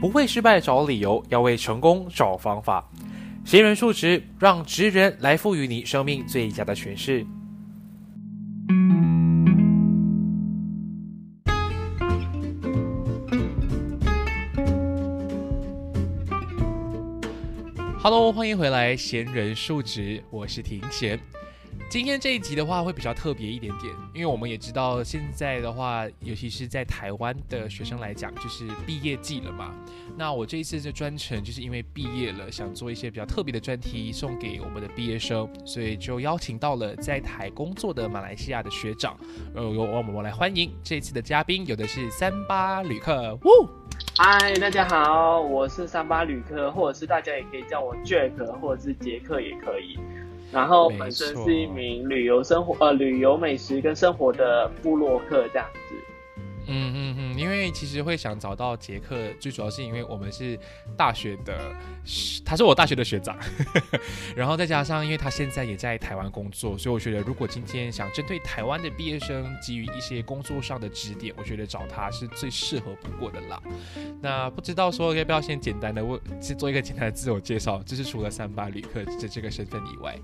不为失败找理由，要为成功找方法。闲人数值，让职人来赋予你生命最佳的诠释。Hello，欢迎回来，闲人数值，我是庭贤。今天这一集的话会比较特别一点点，因为我们也知道现在的话，尤其是在台湾的学生来讲，就是毕业季了嘛。那我这一次的专程就是因为毕业了，想做一些比较特别的专题送给我们的毕业生，所以就邀请到了在台工作的马来西亚的学长，呃，由我们来欢迎这次的嘉宾，有的是三八旅客，呜，嗨，大家好，我是三八旅客，或者是大家也可以叫我 Jack，或者是杰克也可以。然后本身是一名旅游生活呃旅游美食跟生活的部落客这样子。嗯嗯嗯，因为其实会想找到杰克，最主要是因为我们是大学的，他是我大学的学长，然后再加上因为他现在也在台湾工作，所以我觉得如果今天想针对台湾的毕业生给予一些工作上的指点，我觉得找他是最适合不过的啦。那不知道说要不要先简单的问，先做一个简单的自我介绍，就是除了三八旅客的这个身份以外。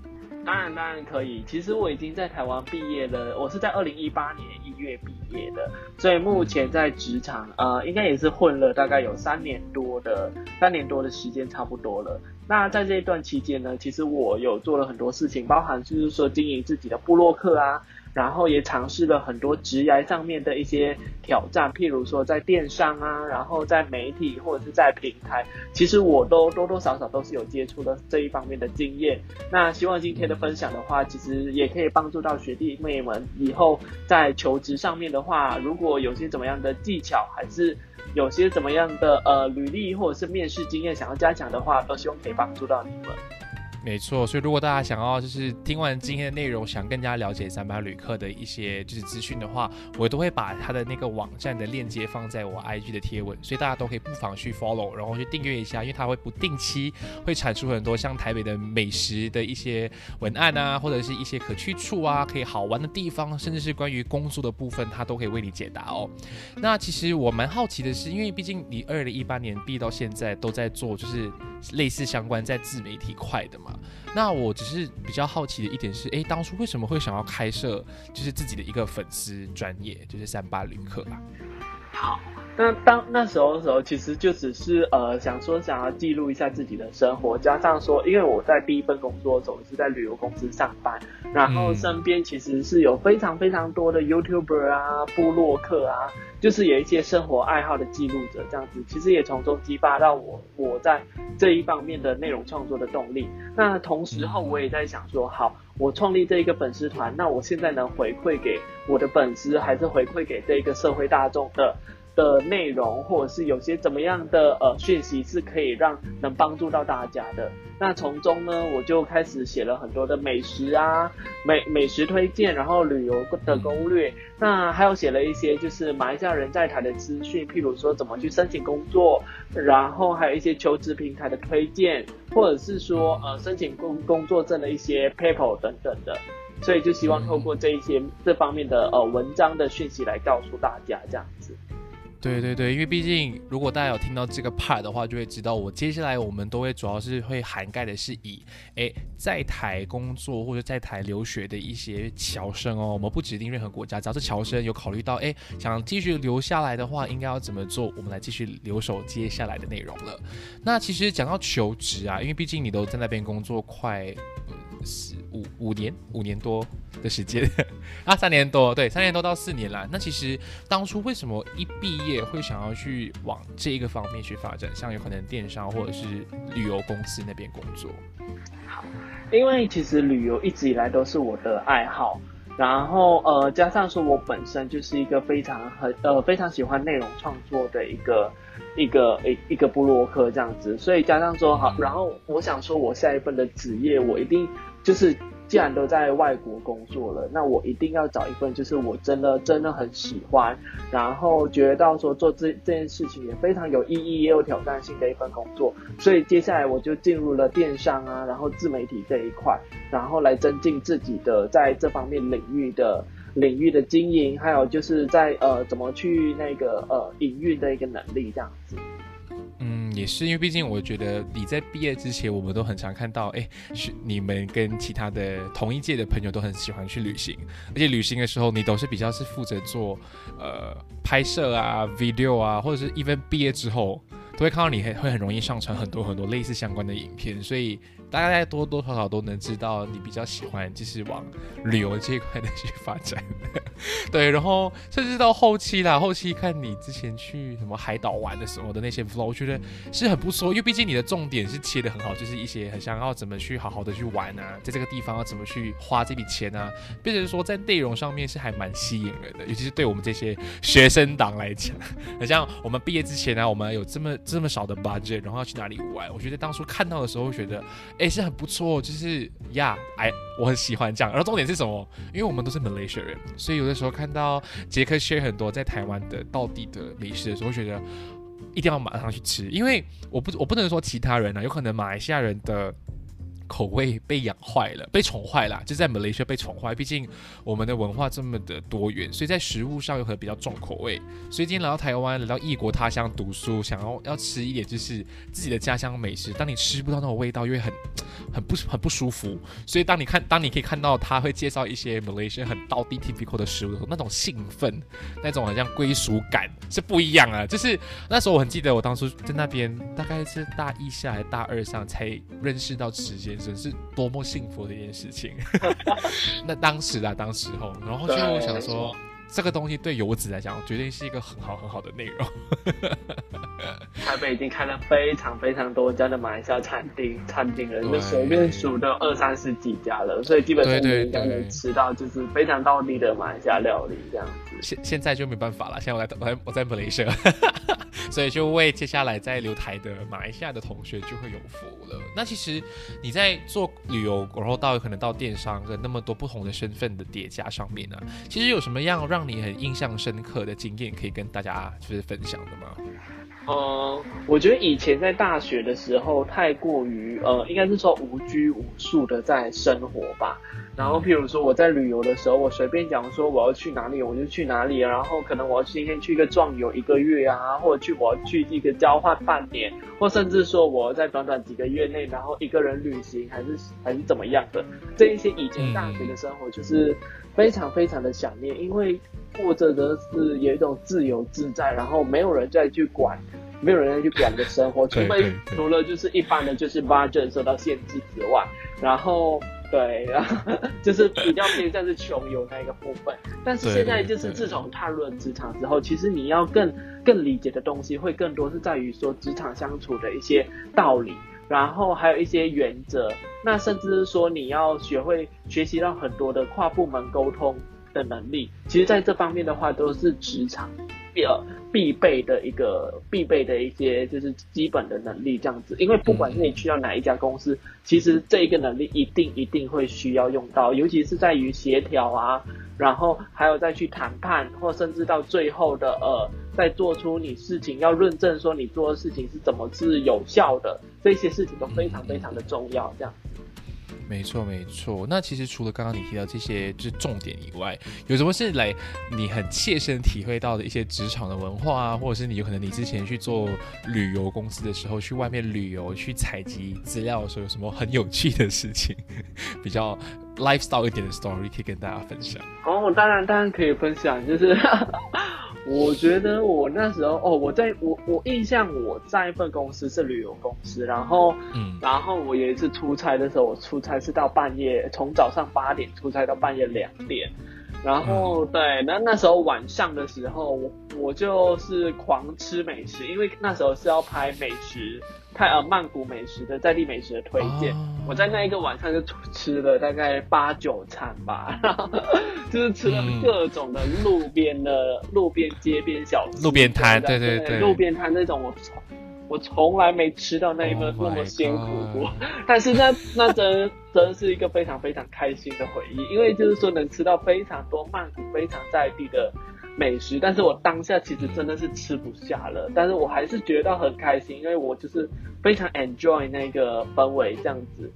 当然，当然可以。其实我已经在台湾毕业了，我是在二零一八年一月毕业的，所以目前在职场，呃，应该也是混了大概有三年多的三年多的时间，差不多了。那在这一段期间呢，其实我有做了很多事情，包含就是说经营自己的部落客啊。然后也尝试了很多职涯上面的一些挑战，譬如说在电商啊，然后在媒体或者是在平台，其实我都多多少少都是有接触的这一方面的经验。那希望今天的分享的话，其实也可以帮助到学弟妹们以后在求职上面的话，如果有些怎么样的技巧，还是有些怎么样的呃履历或者是面试经验想要加强的话，都希望可以帮助到你们。没错，所以如果大家想要就是听完今天的内容，想更加了解三八旅客的一些就是资讯的话，我都会把他的那个网站的链接放在我 IG 的贴文，所以大家都可以不妨去 follow，然后去订阅一下，因为他会不定期会产出很多像台北的美食的一些文案啊，或者是一些可去处啊，可以好玩的地方，甚至是关于工作的部分，他都可以为你解答哦。那其实我蛮好奇的是，因为毕竟你二零一八年毕到现在都在做就是类似相关在自媒体块的嘛。那我只是比较好奇的一点是，哎，当初为什么会想要开设就是自己的一个粉丝专业，就是三八旅客啊？好，那当那时候的时候，其实就只是呃想说想要记录一下自己的生活，加上说，因为我在第一份工作的时候是在旅游公司上班，然后身边其实是有非常非常多的 YouTuber 啊、部落客啊。就是有一些生活爱好的记录者这样子，其实也从中激发到我我在这一方面的内容创作的动力。那同时后我也在想说，好，我创立这一个粉丝团，那我现在能回馈给我的粉丝，还是回馈给这一个社会大众的？的内容，或者是有些怎么样的呃讯息是可以让能帮助到大家的。那从中呢，我就开始写了很多的美食啊，美美食推荐，然后旅游的攻略。那还有写了一些就是马来西亚人在台的资讯，譬如说怎么去申请工作，然后还有一些求职平台的推荐，或者是说呃申请工工作证的一些 paper 等等的。所以就希望透过这一些这方面的呃文章的讯息来告诉大家这样子。对对对，因为毕竟如果大家有听到这个 part 的话，就会知道我接下来我们都会主要是会涵盖的是以诶在台工作或者在台留学的一些侨生哦，我们不指定任何国家，只要是侨生有考虑到诶想继续留下来的话，应该要怎么做，我们来继续留守接下来的内容了。那其实讲到求职啊，因为毕竟你都在那边工作快。四五五年五年多的时间啊，三年多对，三年多到四年啦。那其实当初为什么一毕业会想要去往这一个方面去发展？像有可能电商或者是旅游公司那边工作。好，因为其实旅游一直以来都是我的爱好，然后呃，加上说我本身就是一个非常很呃非常喜欢内容创作的一个。一个一一个布洛克这样子，所以加上说好，然后我想说，我下一份的职业，我一定就是既然都在外国工作了，那我一定要找一份就是我真的真的很喜欢，然后觉得到说做这这件事情也非常有意义，也有挑战性的一份工作。所以接下来我就进入了电商啊，然后自媒体这一块，然后来增进自己的在这方面领域的。领域的经营，还有就是在呃怎么去那个呃营运的一个能力这样子。嗯，也是因为毕竟我觉得你在毕业之前，我们都很常看到，哎，是你们跟其他的同一届的朋友都很喜欢去旅行，而且旅行的时候你都是比较是负责做呃拍摄啊、video 啊，或者是 even 毕业之后都会看到你会会很容易上传很多很多类似相关的影片，所以。大概多多少少都能知道你比较喜欢，就是往旅游这一块的去发展。对，然后甚至到后期啦，后期看你之前去什么海岛玩的时候的那些 vlog，我觉得是很不错，因为毕竟你的重点是切的很好，就是一些很想要怎么去好好的去玩啊，在这个地方要怎么去花这笔钱啊，变成说在内容上面是还蛮吸引人的，尤其是对我们这些学生党来讲，很像我们毕业之前呢，我们有这么这么少的 budget，然后要去哪里玩，我觉得当初看到的时候觉得。哎，是很不错，就是呀，哎，我很喜欢这样。然后重点是什么？因为我们都是 Malaysia 人，所以有的时候看到杰克 share 很多在台湾的到底的美食的时候，觉得一定要马上去吃。因为我不，我不能说其他人啊，有可能马来西亚人的。口味被养坏了，被宠坏了，就在马来西亚被宠坏。毕竟我们的文化这么的多元，所以在食物上有可能比较重口味。所以今天来到台湾，来到异国他乡读书，想要要吃一点就是自己的家乡美食。当你吃不到那种味道，因为很很不很不舒服。所以当你看，当你可以看到他会介绍一些马来西亚很道地 typical 的食物的时候，那种兴奋，那种好像归属感是不一样啊。就是那时候我很记得，我当初在那边大概是大一下还是大二上才认识到时间。真是多么幸福的一件事情。那当时啊，当时候，然后就想说，这个东西对游子来讲，绝对是一个很好很好的内容。台北已经开了非常非常多家的马来西亚餐厅，餐厅人就随便数都二三十几家了，所以基本上你应该能吃到就是非常道地的马来西亚料理这样子。现现在就没办法了，现在我在我在我在马来西亚。所以就为接下来在留台的马来西亚的同学就会有福了。那其实你在做旅游，然后到可能到电商跟那么多不同的身份的叠加上面呢，其实有什么样让让你很印象深刻的经验可以跟大家就是分享的吗？呃，我觉得以前在大学的时候太过于呃，应该是说无拘无束的在生活吧。然后，譬如说我在旅游的时候，我随便讲说我要去哪里，我就去哪里。然后可能我要今天去一个壮游一个月啊，或者去我要去一个交换半年，或甚至说我在短短几个月内，然后一个人旅行，还是还是怎么样的。这一些以前大学的生活就是非常非常的想念，因为过着的是有一种自由自在，然后没有人再去管。没有人再去管的生活，除非除了就是一般的就是 budget 受到限制之外，然后对，然 后就是比较偏向是穷游那一个部分。但是现在就是自从踏入了职场之后，其实你要更更理解的东西会更多是在于说职场相处的一些道理，然后还有一些原则，那甚至是说你要学会学习到很多的跨部门沟通的能力。其实在这方面的话，都是职场。呃，必备的一个必备的一些就是基本的能力这样子，因为不管是你去到哪一家公司，其实这一个能力一定一定会需要用到，尤其是在于协调啊，然后还有再去谈判，或甚至到最后的呃，再做出你事情要论证说你做的事情是怎么是有效的，这些事情都非常非常的重要，这样。没错，没错。那其实除了刚刚你提到这些就是重点以外，有什么是来你很切身体会到的一些职场的文化啊，或者是你有可能你之前去做旅游公司的时候，去外面旅游去采集资料的时候，有什么很有趣的事情，比较 lifestyle 一点的 story 可以跟大家分享？哦，当然，当然可以分享，就是。我觉得我那时候哦，我在我我印象我在一份公司是旅游公司，然后嗯，然后我有一次出差的时候，我出差是到半夜，从早上八点出差到半夜两点，然后对，那那时候晚上的时候，我我就是狂吃美食，因为那时候是要拍美食。泰呃曼谷美食的在地美食的推荐，我在那一个晚上就吃了大概八九餐吧，就是吃了各种的路边的路边街边小吃，路边摊，对对对，路边摊那种我从我从来没吃到那一份那么辛苦过，但是那那真真是一个非常非常开心的回忆，因为就是说能吃到非常多曼谷非常在地的。美食，但是我当下其实真的是吃不下了，但是我还是觉得很开心，因为我就是非常 enjoy 那个氛围这样子，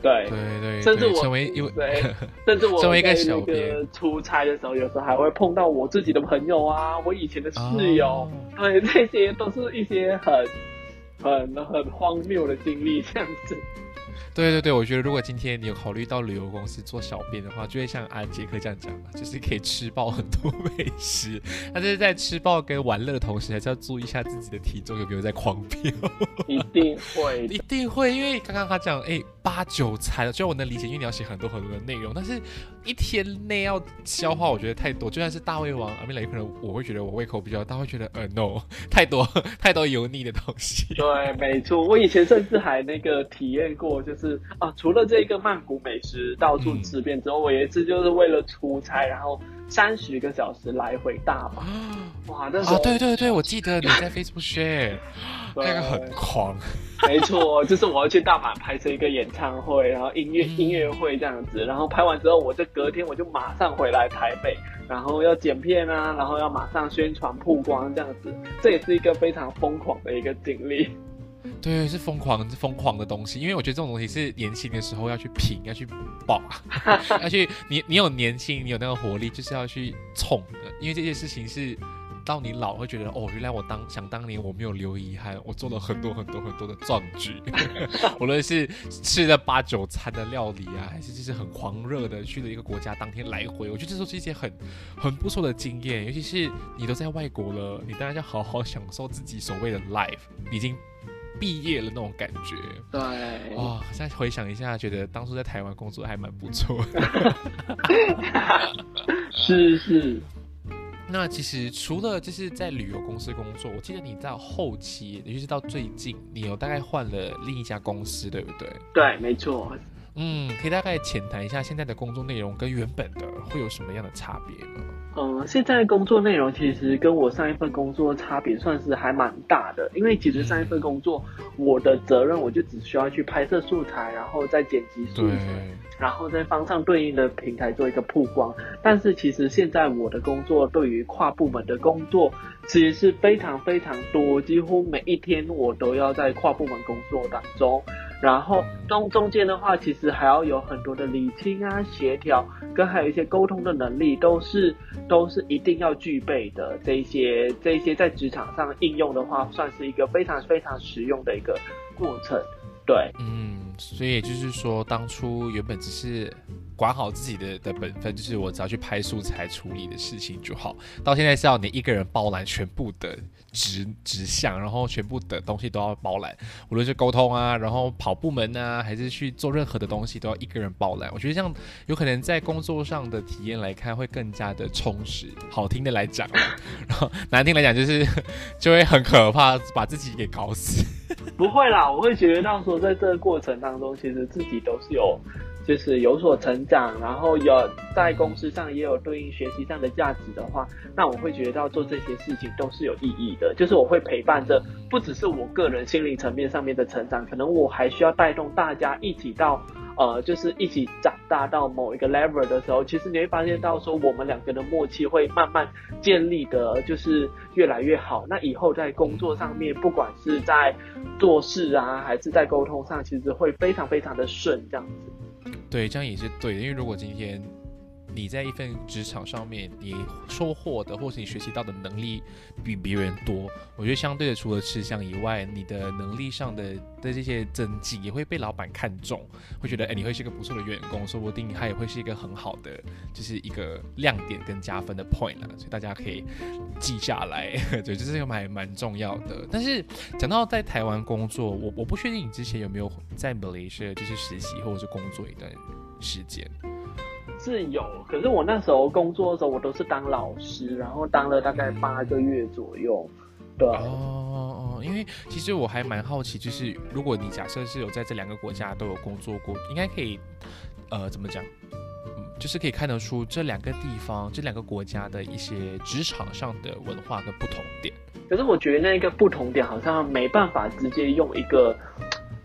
对对对，甚至我成为因为对，甚至我成为一个小编。出差的时候，有时候还会碰到我自己的朋友啊，我以前的室友，对，这些都是一些很很很荒谬的经历这样子。对对对，我觉得如果今天你有考虑到旅游公司做小编的话，就会像阿杰克这样讲嘛，就是可以吃爆很多美食。但是在吃爆跟玩乐的同时，还是要注意一下自己的体重有没有在狂飙。一定会，一定会，因为刚刚他讲，哎，八九餐，虽然我能理解，因为你要写很多很多的内容，但是一天内要消化，我觉得太多。就算是大胃王阿米雷，可能我会觉得我胃口比较大，会觉得呃，no，太多 太多油腻的东西。对，没错，我以前甚至还那个体验过，就是。啊，除了这个曼谷美食到处吃遍之后，我一次就是为了出差，然后三十个小时来回大阪。哇，那时候对对对，我记得你在 Facebook share，那个很狂。没错，就是我要去大阪拍摄一个演唱会，然后音乐音乐会这样子，然后拍完之后，我就隔天我就马上回来台北，然后要剪片啊，然后要马上宣传曝光这样子，这也是一个非常疯狂的一个经历。对，是疯狂，疯狂的东西。因为我觉得这种东西是年轻的时候要去拼，要去爆，要去你你有年轻，你有那个活力，就是要去冲的。因为这件事情是到你老会觉得，哦，原来我当想当年我没有留遗憾，我做了很多很多很多的壮举。无论是吃了八九餐的料理啊，还是就是很狂热的去了一个国家当天来回，我觉得这都是一些很很不错的经验。尤其是你都在外国了，你当然要好好享受自己所谓的 life，已经。毕业了那种感觉，对，哇！现在回想一下，觉得当初在台湾工作还蛮不错。是是。那其实除了就是在旅游公司工作，我记得你在后期，尤其是到最近，你有大概换了另一家公司，对不对？对，没错。嗯，可以大概浅谈一下现在的工作内容跟原本的会有什么样的差别吗？嗯，现在工作内容其实跟我上一份工作差别算是还蛮大的，因为其实上一份工作我的责任我就只需要去拍摄素材，然后再剪辑素材，然后再放上对应的平台做一个曝光。但是其实现在我的工作对于跨部门的工作其实是非常非常多，几乎每一天我都要在跨部门工作当中。然后中中间的话，其实还要有很多的理清啊、协调，跟还有一些沟通的能力，都是都是一定要具备的。这些这些在职场上应用的话，算是一个非常非常实用的一个过程。对，嗯，所以也就是说，当初原本只是。管好自己的的本分，就是我只要去拍素材、处理的事情就好。到现在是要你一个人包揽全部的职职项，然后全部的东西都要包揽，无论是沟通啊，然后跑部门啊，还是去做任何的东西，都要一个人包揽。我觉得这样有可能在工作上的体验来看，会更加的充实。好听的来讲，然后难听来讲，就是就会很可怕，把自己给搞死。不会啦，我会觉得到说，在这个过程当中，其实自己都是有。就是有所成长，然后有在公司上也有对应学习上的价值的话，那我会觉得到做这些事情都是有意义的。就是我会陪伴着，不只是我个人心灵层面上面的成长，可能我还需要带动大家一起到，呃，就是一起长大到某一个 level 的时候，其实你会发现到说我们两个的默契会慢慢建立的，就是越来越好。那以后在工作上面，不管是在做事啊，还是在沟通上，其实会非常非常的顺，这样子。对，这样也是对的，因为如果今天你在一份职场上面，你收获的或是你学习到的能力比别人多，我觉得相对的，除了吃香以外，你的能力上的的这些增进也会被老板看中，会觉得哎，你会是一个不错的员工，说不定他也会是一个很好的，就是一个亮点跟加分的 point 了，所以大家可以记下来，对，这是一个蛮蛮重要的。但是讲到在台湾工作，我我不确定你之前有没有在 Malaysia 就是实习或者是工作一段时间。是有，可是我那时候工作的时候，我都是当老师，然后当了大概八个月左右。对哦哦，因为其实我还蛮好奇，就是如果你假设是有在这两个国家都有工作过，应该可以，呃，怎么讲？嗯，就是可以看得出这两个地方、这两个国家的一些职场上的文化跟不同点。可是我觉得那个不同点好像没办法直接用一个。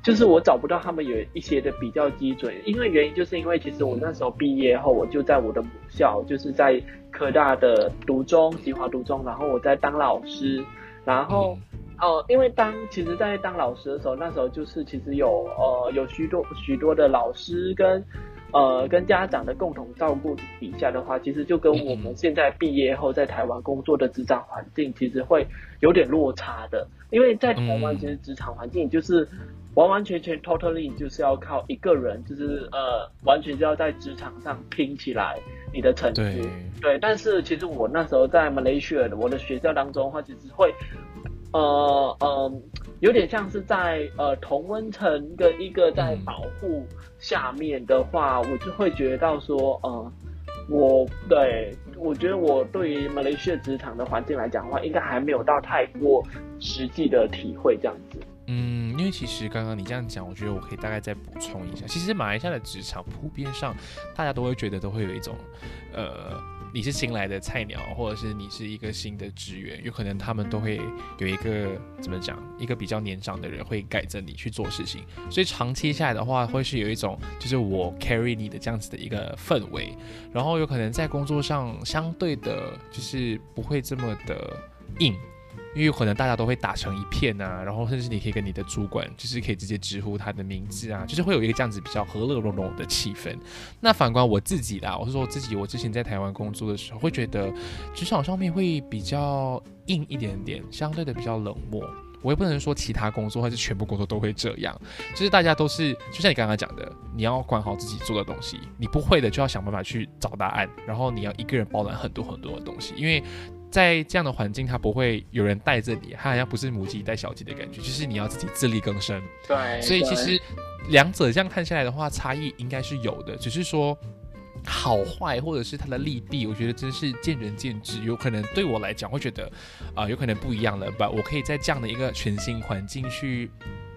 就是我找不到他们有一些的比较基准，因为原因就是因为其实我那时候毕业后，我就在我的母校，就是在科大的读中，吉华读中，然后我在当老师，然后呃，因为当其实，在当老师的时候，那时候就是其实有呃有许多许多的老师跟呃跟家长的共同照顾底下的话，其实就跟我们现在毕业后在台湾工作的职场环境，其实会有点落差的。因为在台湾，其实职场环境就是完完全全 totally 就是要靠一个人，就是呃完全就要在职场上拼起来你的成绩。对，但是其实我那时候在 Malaysia 的我的学校当中的话，其实会。呃呃，有点像是在呃同温层跟一个在保护下面的话，我就会觉得到说，呃，我对我觉得我对于 Malaysia 职场的环境来讲的话，应该还没有到太过实际的体会这样子。嗯，因为其实刚刚你这样讲，我觉得我可以大概再补充一下，其实马来西亚的职场普遍上，大家都会觉得都会有一种，呃。你是新来的菜鸟，或者是你是一个新的职员，有可能他们都会有一个怎么讲，一个比较年长的人会改着你去做事情，所以长期下来的话，会是有一种就是我 carry 你的这样子的一个氛围，然后有可能在工作上相对的，就是不会这么的硬。因为可能大家都会打成一片啊，然后甚至你可以跟你的主管，就是可以直接直呼他的名字啊，就是会有一个这样子比较和乐融融的气氛。那反观我自己啦，我是说我自己，我之前在台湾工作的时候，会觉得职场上面会比较硬一点点，相对的比较冷漠。我也不能说其他工作或是全部工作都会这样，就是大家都是，就像你刚刚讲的，你要管好自己做的东西，你不会的就要想办法去找答案，然后你要一个人包揽很多很多的东西，因为。在这样的环境，他不会有人带着你，他好像不是母鸡带小鸡的感觉，就是你要自己自力更生。对，所以其实两者这样看下来的话，差异应该是有的，只是说好坏或者是它的利弊，我觉得真是见仁见智。有可能对我来讲会觉得啊，有可能不一样了吧？我可以在这样的一个全新环境去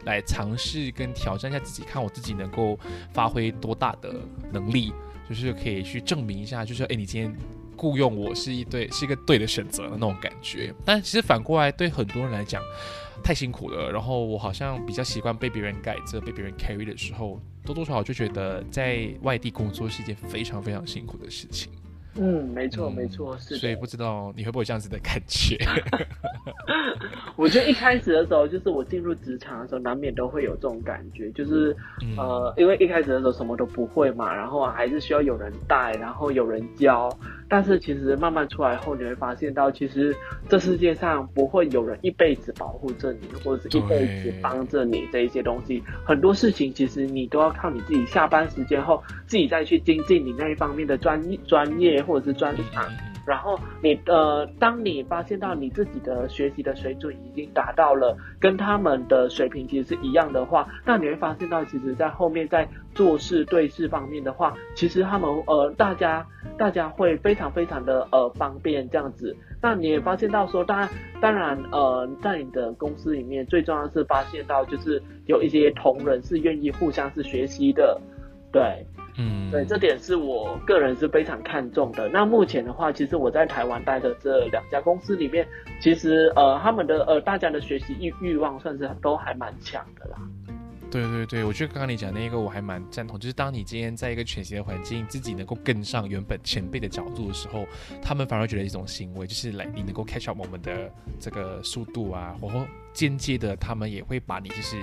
来尝试跟挑战一下自己，看我自己能够发挥多大的能力，就是可以去证明一下，就是哎，你今天。雇佣我是一对是一个对的选择的那种感觉，但其实反过来对很多人来讲太辛苦了。然后我好像比较习惯被别人改着、被别人 carry 的时候，多多少少就觉得在外地工作是一件非常非常辛苦的事情。嗯，没错，没错，是。所以不知道你会不会这样子的感觉？我觉得一开始的时候，就是我进入职场的时候，难免都会有这种感觉，就是呃，因为一开始的时候什么都不会嘛，然后还是需要有人带，然后有人教。但是其实慢慢出来后，你会发现到，其实这世界上不会有人一辈子保护着你，或者是一辈子帮着你这一些东西。很多事情其实你都要靠你自己下班时间后，自己再去精进你那一方面的专专业或者是专长。然后你呃，当你发现到你自己的学习的水准已经达到了跟他们的水平其实是一样的话，那你会发现到，其实，在后面在做事对事方面的话，其实他们呃，大家大家会非常非常的呃方便这样子。那你也发现到说，当然当然呃，在你的公司里面，最重要是发现到就是有一些同仁是愿意互相是学习的，对。嗯，对，这点是我个人是非常看重的。那目前的话，其实我在台湾待的这两家公司里面，其实呃，他们的呃，大家的学习欲欲望算是都还蛮强的啦。对对对，我觉得刚刚你讲那个我还蛮赞同，就是当你今天在一个全新的环境，自己能够跟上原本前辈的角度的时候，他们反而觉得一种欣慰，就是来你能够 catch up 我们的这个速度啊，然后间接的他们也会把你就是。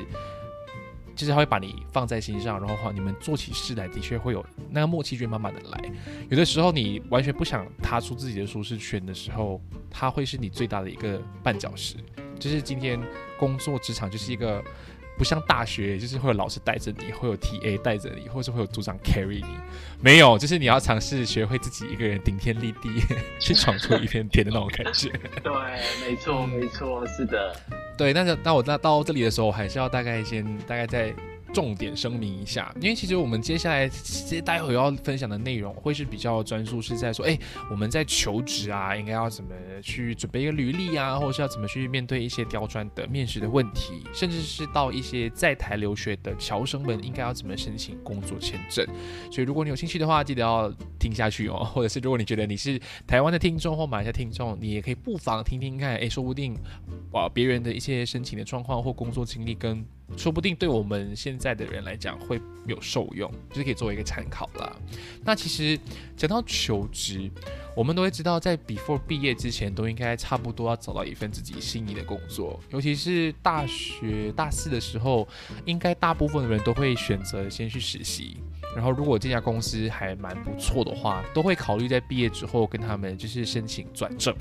就是他会把你放在心上，然后话你们做起事来的确会有那个默契，就慢慢的来。有的时候你完全不想踏出自己的舒适圈的时候，他会是你最大的一个绊脚石。就是今天工作职场就是一个不像大学，就是会有老师带着你，会有 T A 带着你，或者是会有组长 carry 你。没有，就是你要尝试学会自己一个人顶天立地，去闯出一片天的那种感觉。对，没错，没错，是的。对，那就那我那到这里的时候，我还是要大概先大概在。重点声明一下，因为其实我们接下来其实待会要分享的内容会是比较专注，是在说，哎，我们在求职啊，应该要怎么去准备一个履历啊，或者是要怎么去面对一些刁钻的面试的问题，甚至是到一些在台留学的侨生们应该要怎么申请工作签证。所以如果你有兴趣的话，记得要听下去哦。或者是如果你觉得你是台湾的听众或马来西亚听众，你也可以不妨听听看，哎，说不定啊别人的一些申请的状况或工作经历跟。说不定对我们现在的人来讲会有受用，就是可以作为一个参考啦。那其实讲到求职，我们都会知道，在 before 毕业之前，都应该差不多要找到一份自己心仪的工作。尤其是大学大四的时候，应该大部分的人都会选择先去实习。然后如果这家公司还蛮不错的话，都会考虑在毕业之后跟他们就是申请转正。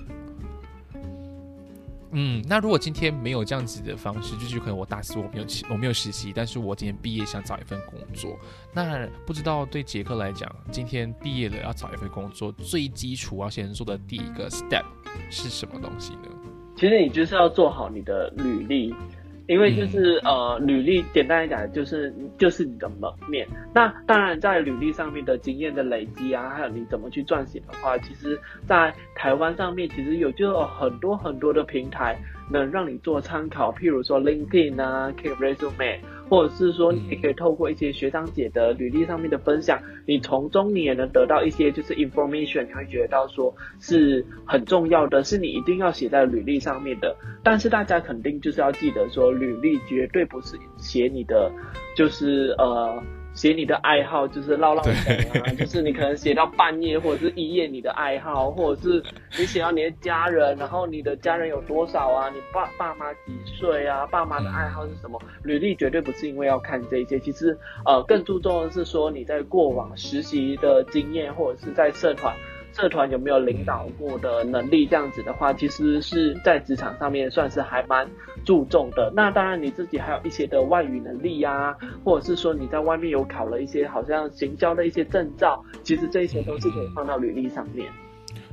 嗯，那如果今天没有这样子的方式，就是可能我大四我没有我没有实习，但是我今天毕业想找一份工作，那不知道对杰克来讲，今天毕业了要找一份工作，最基础要先做的第一个 step 是什么东西呢？其实你就是要做好你的履历。因为就是呃，履历简单来讲就是就是你的门面。那当然，在履历上面的经验的累积啊，还有你怎么去撰写的话，其实，在台湾上面其实有就有很多很多的平台能让你做参考，譬如说 LinkedIn 啊，Keep Resume。或者是说，你也可以透过一些学长姐的履历上面的分享，你从中你也能得到一些就是 information，你会觉得到说是很重要的，是你一定要写在履历上面的。但是大家肯定就是要记得说，履历绝对不是写你的，就是呃。写你的爱好就是唠唠嗑啊，就是你可能写到半夜或者是一夜你的爱好，或者是你写到你的家人，然后你的家人有多少啊？你爸爸妈几岁啊？爸妈的爱好是什么？履历绝对不是因为要看这些，其实呃更注重的是说你在过往实习的经验，或者是在社团。社团有没有领导过的能力？这样子的话，其实是在职场上面算是还蛮注重的。那当然，你自己还有一些的外语能力呀，或者是说你在外面有考了一些好像行销的一些证照，其实这些都是可以放到履历上面。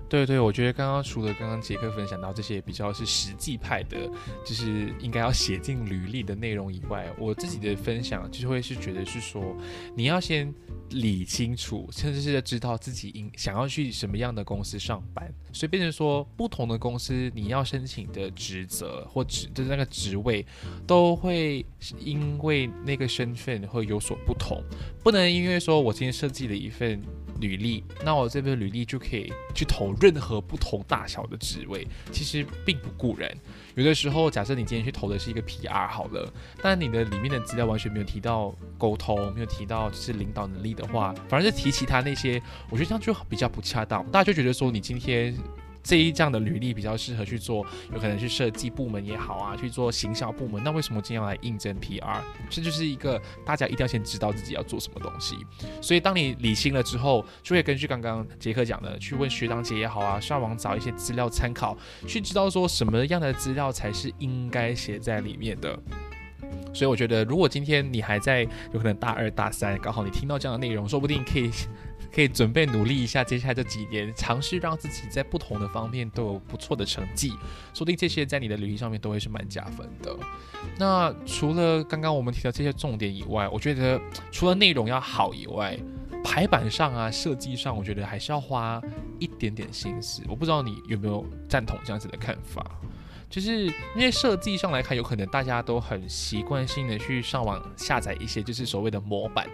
对对，我觉得刚刚除了刚刚杰克分享到这些比较是实际派的，就是应该要写进履历的内容以外，我自己的分享就会是觉得是说，你要先理清楚，甚至是知道自己应想要去什么样的公司上班，所以变成说不同的公司你要申请的职责或职就是那个职位，都会因为那个身份会有所不同，不能因为说我今天设计了一份。履历，那我这边履历就可以去投任何不同大小的职位，其实并不固然。有的时候，假设你今天去投的是一个 PR 好了，但你的里面的资料完全没有提到沟通，没有提到就是领导能力的话，反而是提其他那些，我觉得这样就比较不恰当。大家就觉得说你今天。这一这样的履历比较适合去做，有可能去设计部门也好啊，去做行销部门。那为什么今天要来应征 PR？这就是一个大家一定要先知道自己要做什么东西。所以当你理清了之后，就会根据刚刚杰克讲的，去问学长姐也好啊，上网找一些资料参考，去知道说什么样的资料才是应该写在里面的。所以我觉得，如果今天你还在有可能大二大三，刚好你听到这样的内容，说不定可以。可以准备努力一下，接下来这几年尝试让自己在不同的方面都有不错的成绩，说不定这些在你的履历上面都会是蛮加分的。那除了刚刚我们提到这些重点以外，我觉得除了内容要好以外，排版上啊、设计上，我觉得还是要花一点点心思。我不知道你有没有赞同这样子的看法？就是因为设计上来看，有可能大家都很习惯性的去上网下载一些，就是所谓的模板。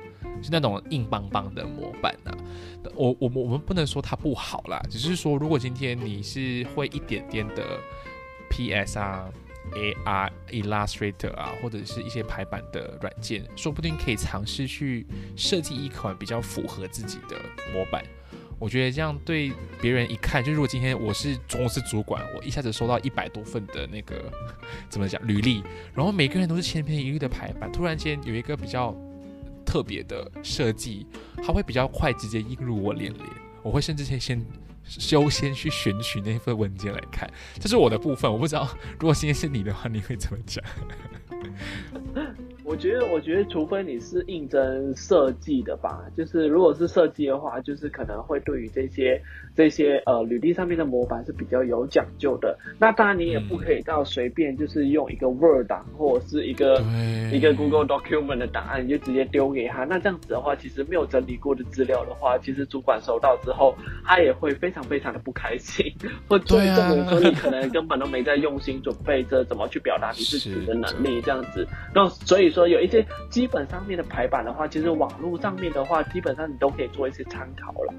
是那种硬邦邦的模板啊，我我们我们不能说它不好啦，只是说如果今天你是会一点点的 PS 啊、AR、Illustrator 啊，或者是一些排版的软件，说不定可以尝试去设计一款比较符合自己的模板。我觉得这样对别人一看，就如果今天我是公司主管，我一下子收到一百多份的那个 怎么讲履历，然后每个人都是千篇一律的排版，突然间有一个比较。特别的设计，它会比较快，直接映入我眼帘。我会甚至先先 优先去选取那份文件来看，这是我的部分。我不知道，如果今天是你的话，你会怎么讲？我觉得，我觉得，除非你是应征设计的吧，就是如果是设计的话，就是可能会对于这些这些呃履历上面的模板是比较有讲究的。那当然，你也不可以到随便就是用一个 Word 档或者是一个一个 Google Document 的档案，你就直接丢给他。那这样子的话，其实没有整理过的资料的话，其实主管收到之后，他也会非常非常的不开心，或者证明说你可能根本都没在用心准备着怎么去表达你自己的能力这样样子。那所以。说有一些基本上面的排版的话，其实网络上面的话，基本上你都可以做一些参考了。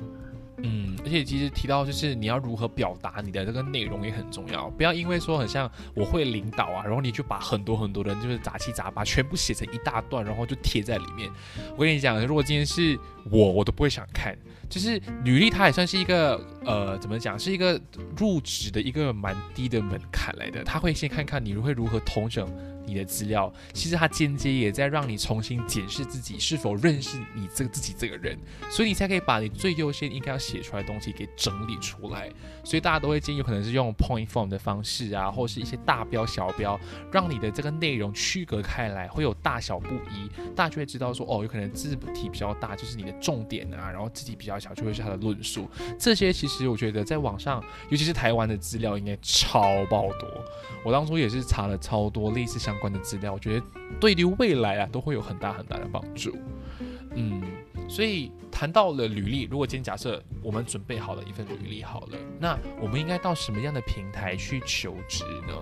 嗯，而且其实提到就是你要如何表达你的这个内容也很重要，不要因为说很像我会领导啊，然后你就把很多很多人就是杂七杂八全部写成一大段，然后就贴在里面。我跟你讲，如果今天是我，我都不会想看。就是履历它也算是一个呃，怎么讲，是一个入职的一个蛮低的门槛来的。他会先看看你会如何同整。你的资料，其实它间接也在让你重新检视自己是否认识你这个自己这个人，所以你才可以把你最优先应该要写出来的东西给整理出来。所以大家都会建议，可能是用 point form 的方式啊，或是一些大标小标，让你的这个内容区隔开来，会有大小不一，大家就会知道说，哦，有可能字体比较大，就是你的重点啊，然后字体比较小，就会是它的论述。这些其实我觉得在网上，尤其是台湾的资料应该超爆多。我当初也是查了超多类似相关的资料，我觉得对于未来啊都会有很大很大的帮助。嗯，所以谈到了履历，如果今天假设我们准备好了一份履历好了，那我们应该到什么样的平台去求职呢？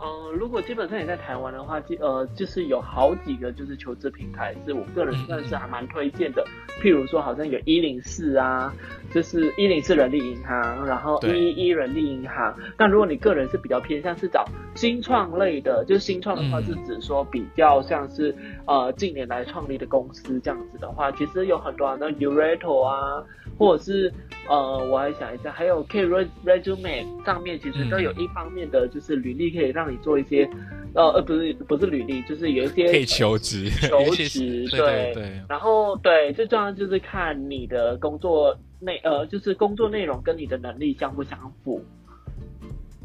嗯，如果基本上你在台湾的话，呃，就是有好几个就是求职平台，是我个人算是还蛮推荐的。譬如说，好像有一零四啊，就是一零四人力银行，然后一一一人力银行。那如果你个人是比较偏向是找新创类的，就是新创的话是指说比较像是呃近年来创立的公司这样子的话，其实有很多那 Urato 啊，或者是呃我还想一下，还有 K Resume 上面其实都有一方面的就是履历可以让你做一些。呃呃，不是不是履历，就是有一些可以求职，求职 对对。然后对，最重要就是看你的工作内呃，就是工作内容跟你的能力相不相符。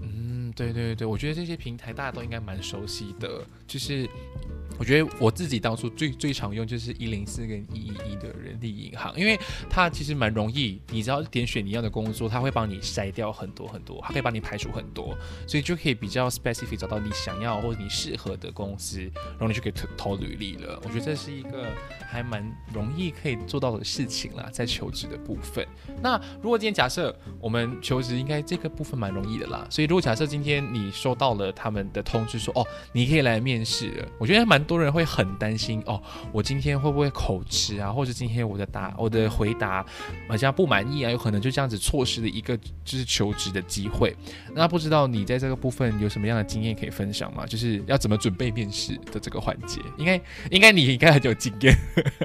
嗯，对对对，我觉得这些平台大家都应该蛮熟悉的，就是。我觉得我自己当初最最常用就是一零四跟一一一的人力银行，因为它其实蛮容易，你只要点选你要的工作，它会帮你筛掉很多很多，它可以帮你排除很多，所以就可以比较 specific 找到你想要或者你适合的公司，然后你就可以投投履历了。我觉得这是一个还蛮容易可以做到的事情啦，在求职的部分。那如果今天假设我们求职，应该这个部分蛮容易的啦。所以如果假设今天你收到了他们的通知说，哦，你可以来面试了，我觉得还蛮。多人会很担心哦，我今天会不会口吃啊？或者今天我的答我的回答好像不满意啊？有可能就这样子错失了一个就是求职的机会。那不知道你在这个部分有什么样的经验可以分享吗？就是要怎么准备面试的这个环节？应该应该你应该很有经验。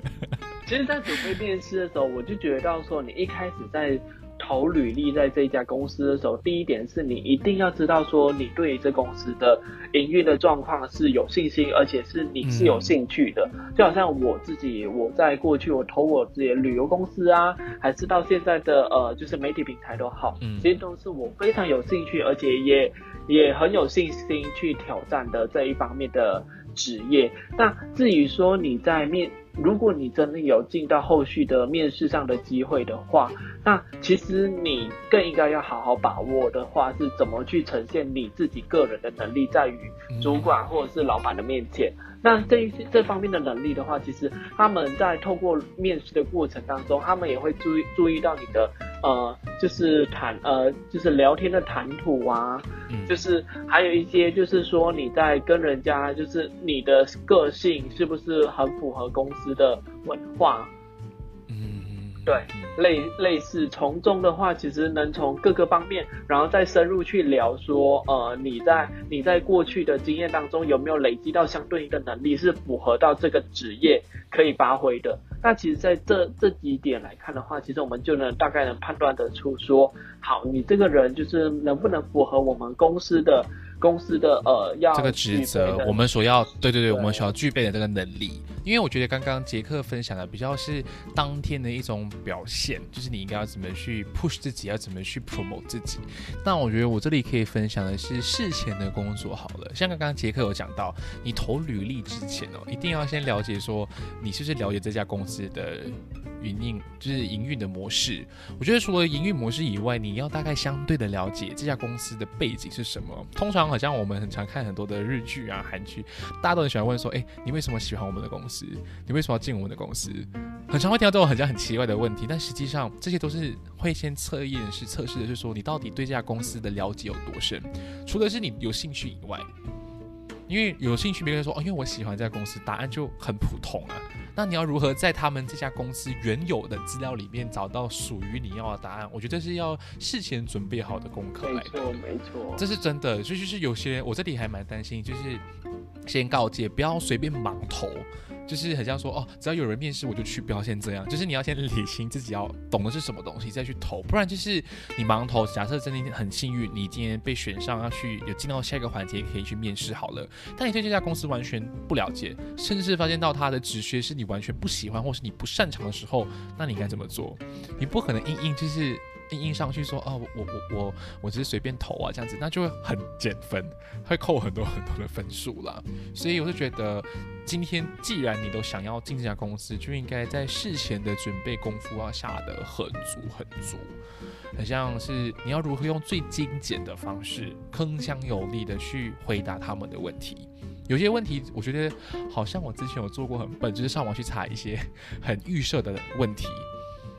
其实，在准备面试的时候，我就觉得到说你一开始在。投履历在这一家公司的时候，第一点是你一定要知道说你对这公司的营运的状况是有信心，而且是你是有兴趣的。就好像我自己，我在过去我投我自己的旅游公司啊，还是到现在的呃就是媒体平台都好，嗯其实都是我非常有兴趣，而且也也很有信心去挑战的这一方面的职业。那至于说你在面。如果你真的有进到后续的面试上的机会的话，那其实你更应该要好好把握的话，是怎么去呈现你自己个人的能力，在于主管或者是老板的面前。那这一些这方面的能力的话，其实他们在透过面试的过程当中，他们也会注意注意到你的呃，就是谈呃，就是聊天的谈吐啊，就是还有一些就是说你在跟人家，就是你的个性是不是很符合公司的文化。对，类类似从中的话，其实能从各个方面，然后再深入去聊说，呃，你在你在过去的经验当中有没有累积到相对应的能力，是符合到这个职业可以发挥的。那其实在这这几点来看的话，其实我们就能大概能判断得出说，好，你这个人就是能不能符合我们公司的。公司的呃，要这个职责，我们所要对对对，我们所要具备的这个能力，因为我觉得刚刚杰克分享的比较是当天的一种表现，就是你应该要怎么去 push 自己，要怎么去 promote 自己。那我觉得我这里可以分享的是事前的工作好了，像刚刚杰克有讲到，你投履历之前哦，一定要先了解说你是不是了解这家公司的。营运就是营运的模式，我觉得除了营运模式以外，你要大概相对的了解这家公司的背景是什么。通常好像我们很常看很多的日剧啊、韩剧，大家都很喜欢问说：“哎，你为什么喜欢我们的公司？你为什么要进我们的公司？”很常会听到这种很像很奇怪的问题，但实际上这些都是会先测验是测试的，是说你到底对这家公司的了解有多深。除了是你有兴趣以外。因为有兴趣，别人说哦，因为我喜欢这家公司，答案就很普通啊。那你要如何在他们这家公司原有的资料里面找到属于你要的答案？我觉得是要事前准备好的功课来。没错，没错，这是真的。所以就是有些人，我这里还蛮担心，就是先告诫不要随便盲投。就是很像说哦，只要有人面试我就去，不要先这样。就是你要先理清自己要懂的是什么东西再去投，不然就是你盲投。假设真的很幸运，你今天被选上要去有进到下一个环节可以去面试好了，但你对这家公司完全不了解，甚至是发现到他的职缺是你完全不喜欢或是你不擅长的时候，那你该怎么做？你不可能硬硬就是。硬硬上去说哦，我我我我只是随便投啊，这样子那就会很减分，会扣很多很多的分数啦。所以我就觉得，今天既然你都想要进这家公司，就应该在事前的准备功夫要下得很足很足，很像是你要如何用最精简的方式，铿锵有力的去回答他们的问题。有些问题，我觉得好像我之前有做过很笨，就是上网去查一些 很预设的问题。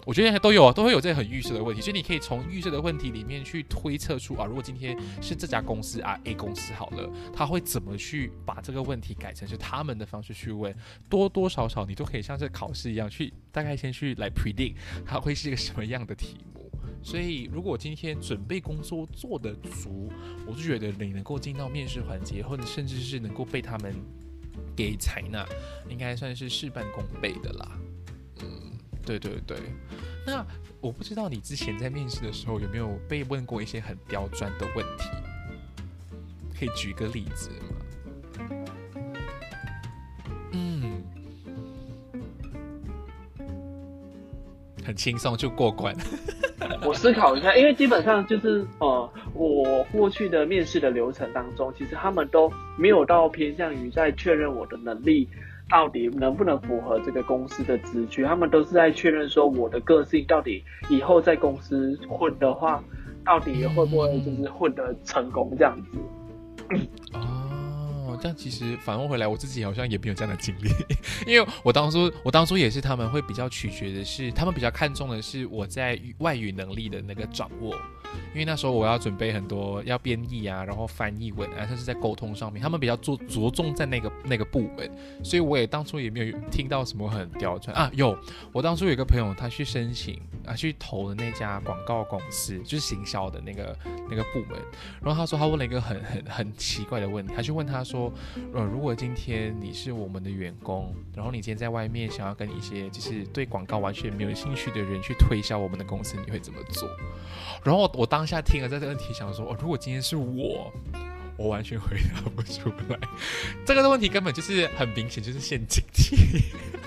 我觉得都有啊，都会有这很预设的问题，所以你可以从预设的问题里面去推测出啊，如果今天是这家公司啊 A 公司好了，他会怎么去把这个问题改成是他们的方式去问，多多少少你都可以像这考试一样去大概先去来 predict 它会是一个什么样的题目。所以如果今天准备工作做得足，我就觉得你能够进到面试环节，或者甚至是能够被他们给采纳，应该算是事半功倍的啦。对对对，那我不知道你之前在面试的时候有没有被问过一些很刁钻的问题，可以举个例子吗？嗯，很轻松就过关。我思考一下，因为基本上就是呃，我过去的面试的流程当中，其实他们都没有到偏向于在确认我的能力。到底能不能符合这个公司的职缺？他们都是在确认说我的个性到底以后在公司混的话，到底会不会就是混得成功这样子？哦，这样其实反问回来，我自己好像也没有这样的经历，因为我当初我当初也是他们会比较取决的是，他们比较看重的是我在外语能力的那个掌握。因为那时候我要准备很多要编译啊，然后翻译文啊，甚至在沟通上面，他们比较着着重在那个那个部门，所以我也当初也没有听到什么很刁钻啊。有，我当初有一个朋友，他去申请啊，去投的那家广告公司，就是行销的那个那个部门，然后他说他问了一个很很很奇怪的问题，他去问他说，呃，如果今天你是我们的员工，然后你今天在外面想要跟一些就是对广告完全没有兴趣的人去推销我们的公司，你会怎么做？然后我当下听了这个问题，想说哦，如果今天是我。我完全回答不出来，这个的问题根本就是很明显就是陷阱题。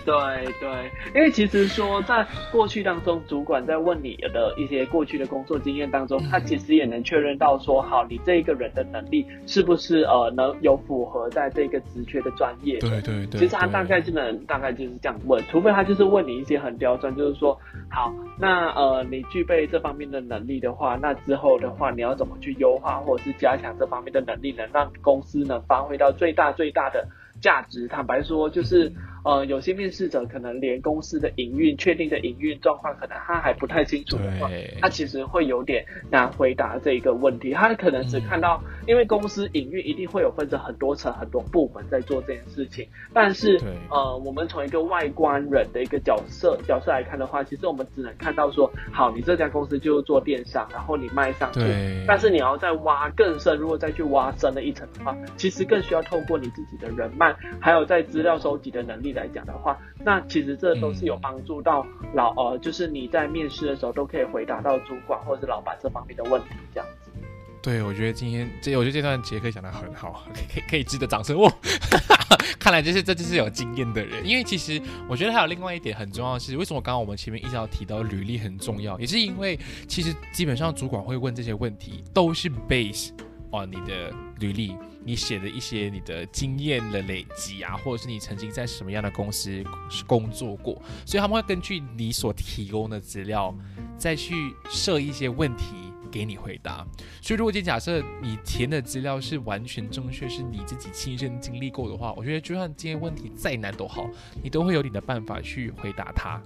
对对，因为其实说在过去当中，主管在问你的一些过去的工作经验当中，他其实也能确认到说，好，你这一个人的能力是不是呃能有符合在这个职缺的专业。对对对。其实他大概就能大概就是这样问，除非他就是问你一些很刁钻，就是说，好，那呃你具备这方面的能力的话，那之后的话你要怎么去优化或者是加强这方面的能力？能让公司能发挥到最大最大的价值。坦白说，就是。呃，有些面试者可能连公司的营运确定的营运状况，可能他还不太清楚的话，他其实会有点难回答这一个问题。他可能只看到，因为公司营运一定会有分成很多层、很多部门在做这件事情。但是，呃，我们从一个外观人的一个角色角色来看的话，其实我们只能看到说，好，你这家公司就是做电商，然后你卖上去。但是你要再挖更深，如果再去挖深了一层的话，其实更需要透过你自己的人脉，还有在资料收集的能力。来讲的话，那其实这都是有帮助到老呃，就是你在面试的时候都可以回答到主管或者是老板这方面的问题，这样子。对，我觉得今天这，我觉得这段杰克讲的很好，可以可以值得掌声哦。看来就是这就是有经验的人，因为其实我觉得还有另外一点很重要的是，为什么刚刚我们前面一直要提到履历很重要，也是因为其实基本上主管会问这些问题，都是 base 哦你的履历。你写的一些你的经验的累积啊，或者是你曾经在什么样的公司工作过，所以他们会根据你所提供的资料，再去设一些问题给你回答。所以如果今天假设你填的资料是完全正确，是你自己亲身经历过的话，我觉得就算今天问题再难都好，你都会有你的办法去回答它。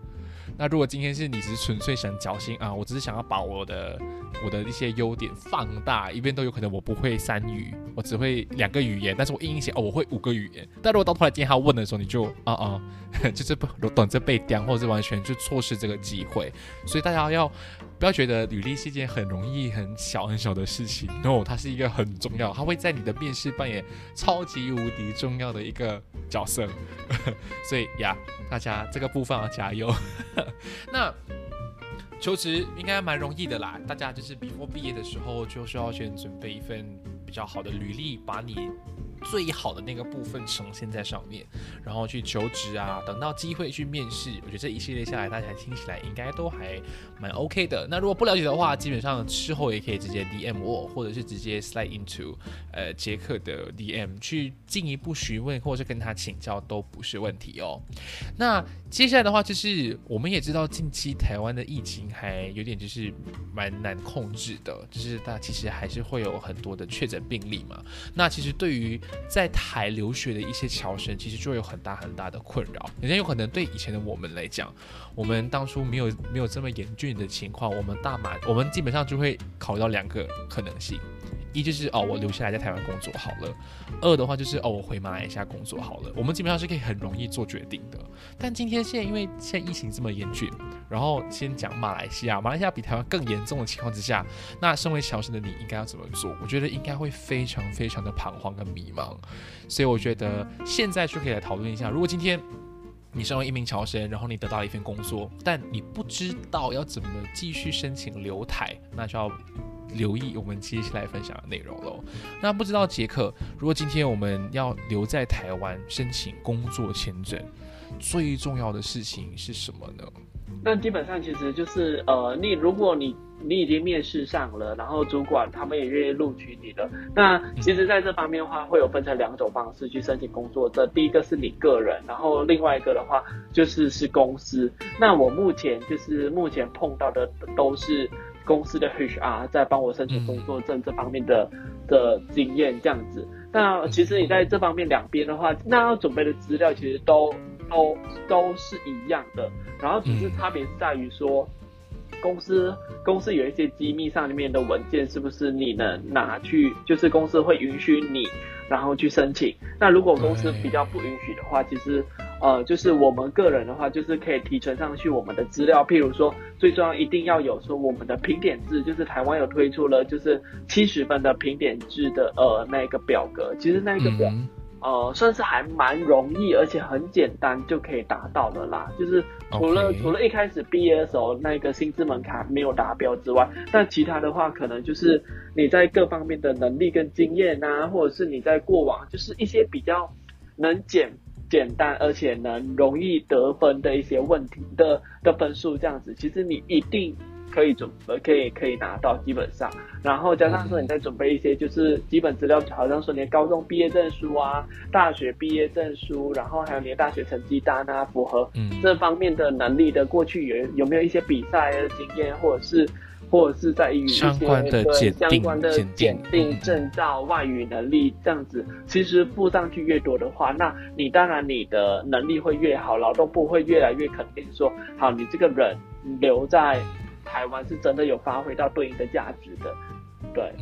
那如果今天是你只是纯粹想侥幸啊，我只是想要把我的我的一些优点放大，一边都有可能我不会三语，我只会两个语言，但是我硬硬写哦，我会五个语言。但如果到头来今天他问的时候，你就啊啊，就是不等着被刁，或者是完全就错失这个机会。所以大家要不要觉得履历是一件很容易、很小很小的事情？No，它是一个很重要，它会在你的面试扮演超级无敌重要的一个角色，所以呀，大家这个部分要加油。那求职应该蛮容易的啦，大家就是 before 毕业的时候，就需要先准备一份比较好的履历，把你。最好的那个部分呈现在上面，然后去求职啊，等到机会去面试，我觉得这一系列下来，大家听起来应该都还蛮 OK 的。那如果不了解的话，基本上事后也可以直接 DM 我，或者是直接 slide into 呃杰克的 DM 去进一步询问，或者是跟他请教都不是问题哦。那接下来的话，就是我们也知道近期台湾的疫情还有点就是蛮难控制的，就是大其实还是会有很多的确诊病例嘛。那其实对于在台留学的一些侨生，其实就有很大很大的困扰。人家有可能对以前的我们来讲，我们当初没有没有这么严峻的情况，我们大满，我们基本上就会考虑到两个可能性。一就是哦，我留下来在台湾工作好了；二的话就是哦，我回马来西亚工作好了。我们基本上是可以很容易做决定的。但今天现在因为现在疫情这么严峻，然后先讲马来西亚，马来西亚比台湾更严重的情况之下，那身为侨生的你应该要怎么做？我觉得应该会非常非常的彷徨跟迷茫。所以我觉得现在就可以来讨论一下，如果今天你身为一名侨生，然后你得到了一份工作，但你不知道要怎么继续申请留台，那就要。留意我们接下来分享的内容喽。那不知道杰克，如果今天我们要留在台湾申请工作签证，最重要的事情是什么呢？那基本上其实就是呃，你如果你你已经面试上了，然后主管他们也愿意录取你了，那其实在这方面的话，会有分成两种方式去申请工作证。第一个是你个人，然后另外一个的话就是是公司。那我目前就是目前碰到的都是。公司的 HR 在帮我申请工作证这方面的的经验这样子，那其实你在这方面两边的话，那要准备的资料其实都都都是一样的，然后只是差别是在于说，公司公司有一些机密上面的文件是不是你能拿去，就是公司会允许你然后去申请，那如果公司比较不允许的话，其实。呃，就是我们个人的话，就是可以提存上去我们的资料，譬如说，最重要一定要有说我们的评点制，就是台湾有推出了就是七十分的评点制的呃那个表格，其实那个表呃算是还蛮容易，而且很简单就可以达到的啦。就是除了除了一开始毕业的时候那个薪资门槛没有达标之外，但其他的话可能就是你在各方面的能力跟经验啊，或者是你在过往就是一些比较能减。简单而且能容易得分的一些问题的的分数，这样子，其实你一定可以准备，可以可以拿到基本上，然后加上说你再准备一些就是基本资料，好像说你的高中毕业证书啊，大学毕业证书，然后还有你的大学成绩单啊，符合这方面的能力的，过去有有没有一些比赛的经验，或者是。或者是在于一些相关的检定、检定证照、外语能力这样子，其实附上去越多的话，那你当然你的能力会越好，劳动部会越来越肯定说，好，你这个人留在台湾是真的有发挥到对应的价值的，对。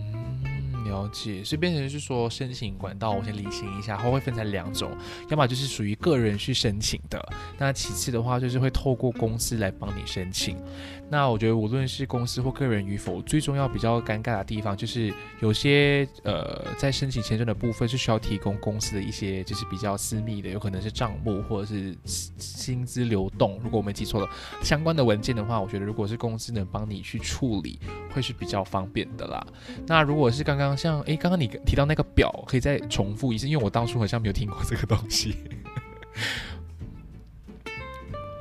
了解，所以变成是说申请管道，我先理清一下，它会分成两种，要么就是属于个人去申请的，那其次的话就是会透过公司来帮你申请。那我觉得无论是公司或个人与否，最重要比较尴尬的地方就是有些呃在申请签证的部分是需要提供公司的一些就是比较私密的，有可能是账目或者是薪资流动，如果我没记错了相关的文件的话，我觉得如果是公司能帮你去处理，会是比较方便的啦。那如果是刚刚。像哎，刚刚你提到那个表，可以再重复一次，因为我当初好像没有听过这个东西。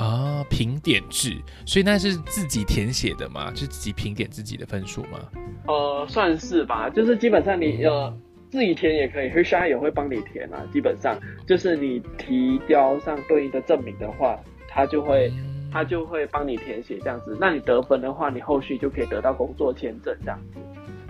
啊，评点制，所以那是自己填写的嘛？就自己评点自己的分数吗？呃，算是吧，就是基本上你呃自己填也可以，HR 也会帮你填啊。基本上就是你提交上对应的证明的话，他就会他就会帮你填写这样子。那你得分的话，你后续就可以得到工作签证这样子。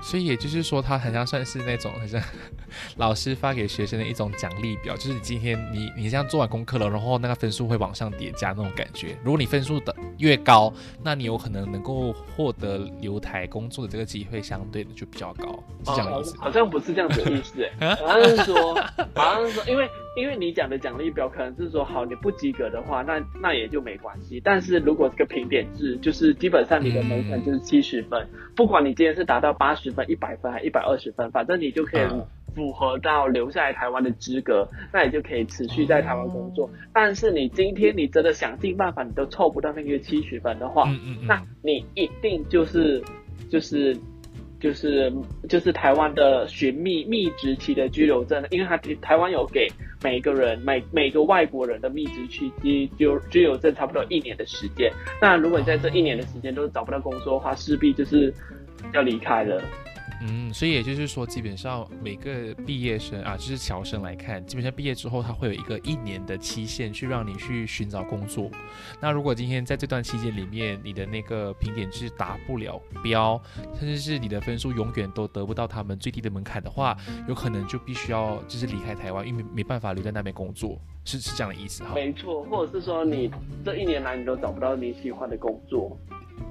所以也就是说，它好像算是那种好像 老师发给学生的一种奖励表，就是你今天你你这样做完功课了，然后那个分数会往上叠加那种感觉。如果你分数的越高，那你有可能能够获得留台工作的这个机会相对的就比较高，是这样意思？好像不是这样子的意思哎，好像是说，好像是说，因为因为你讲的奖励表可能是说，好你不及格的话，那那也就没关系。但是如果这个评点制，就是基本上你的门槛就是七十分，不管你今天是达到八十。分一百分还一百二十分，反正你就可以符合到留下来台湾的资格，那你就可以持续在台湾工作。但是你今天你真的想尽办法，你都凑不到那个七十分的话，那你一定就是就是就是就是台湾的寻觅密职期的居留证，因为他台湾有给每个人每每个外国人的密职期居就居留证差不多一年的时间。那如果你在这一年的时间都找不到工作的话，势必就是要离开了。嗯，所以也就是说，基本上每个毕业生啊，就是侨生来看，基本上毕业之后，他会有一个一年的期限去让你去寻找工作。那如果今天在这段期间里面，你的那个评点是达不了标，甚至是你的分数永远都得不到他们最低的门槛的话，有可能就必须要就是离开台湾，因为没办法留在那边工作，是是这样的意思哈。没错，或者是说你这一年来你都找不到你喜欢的工作。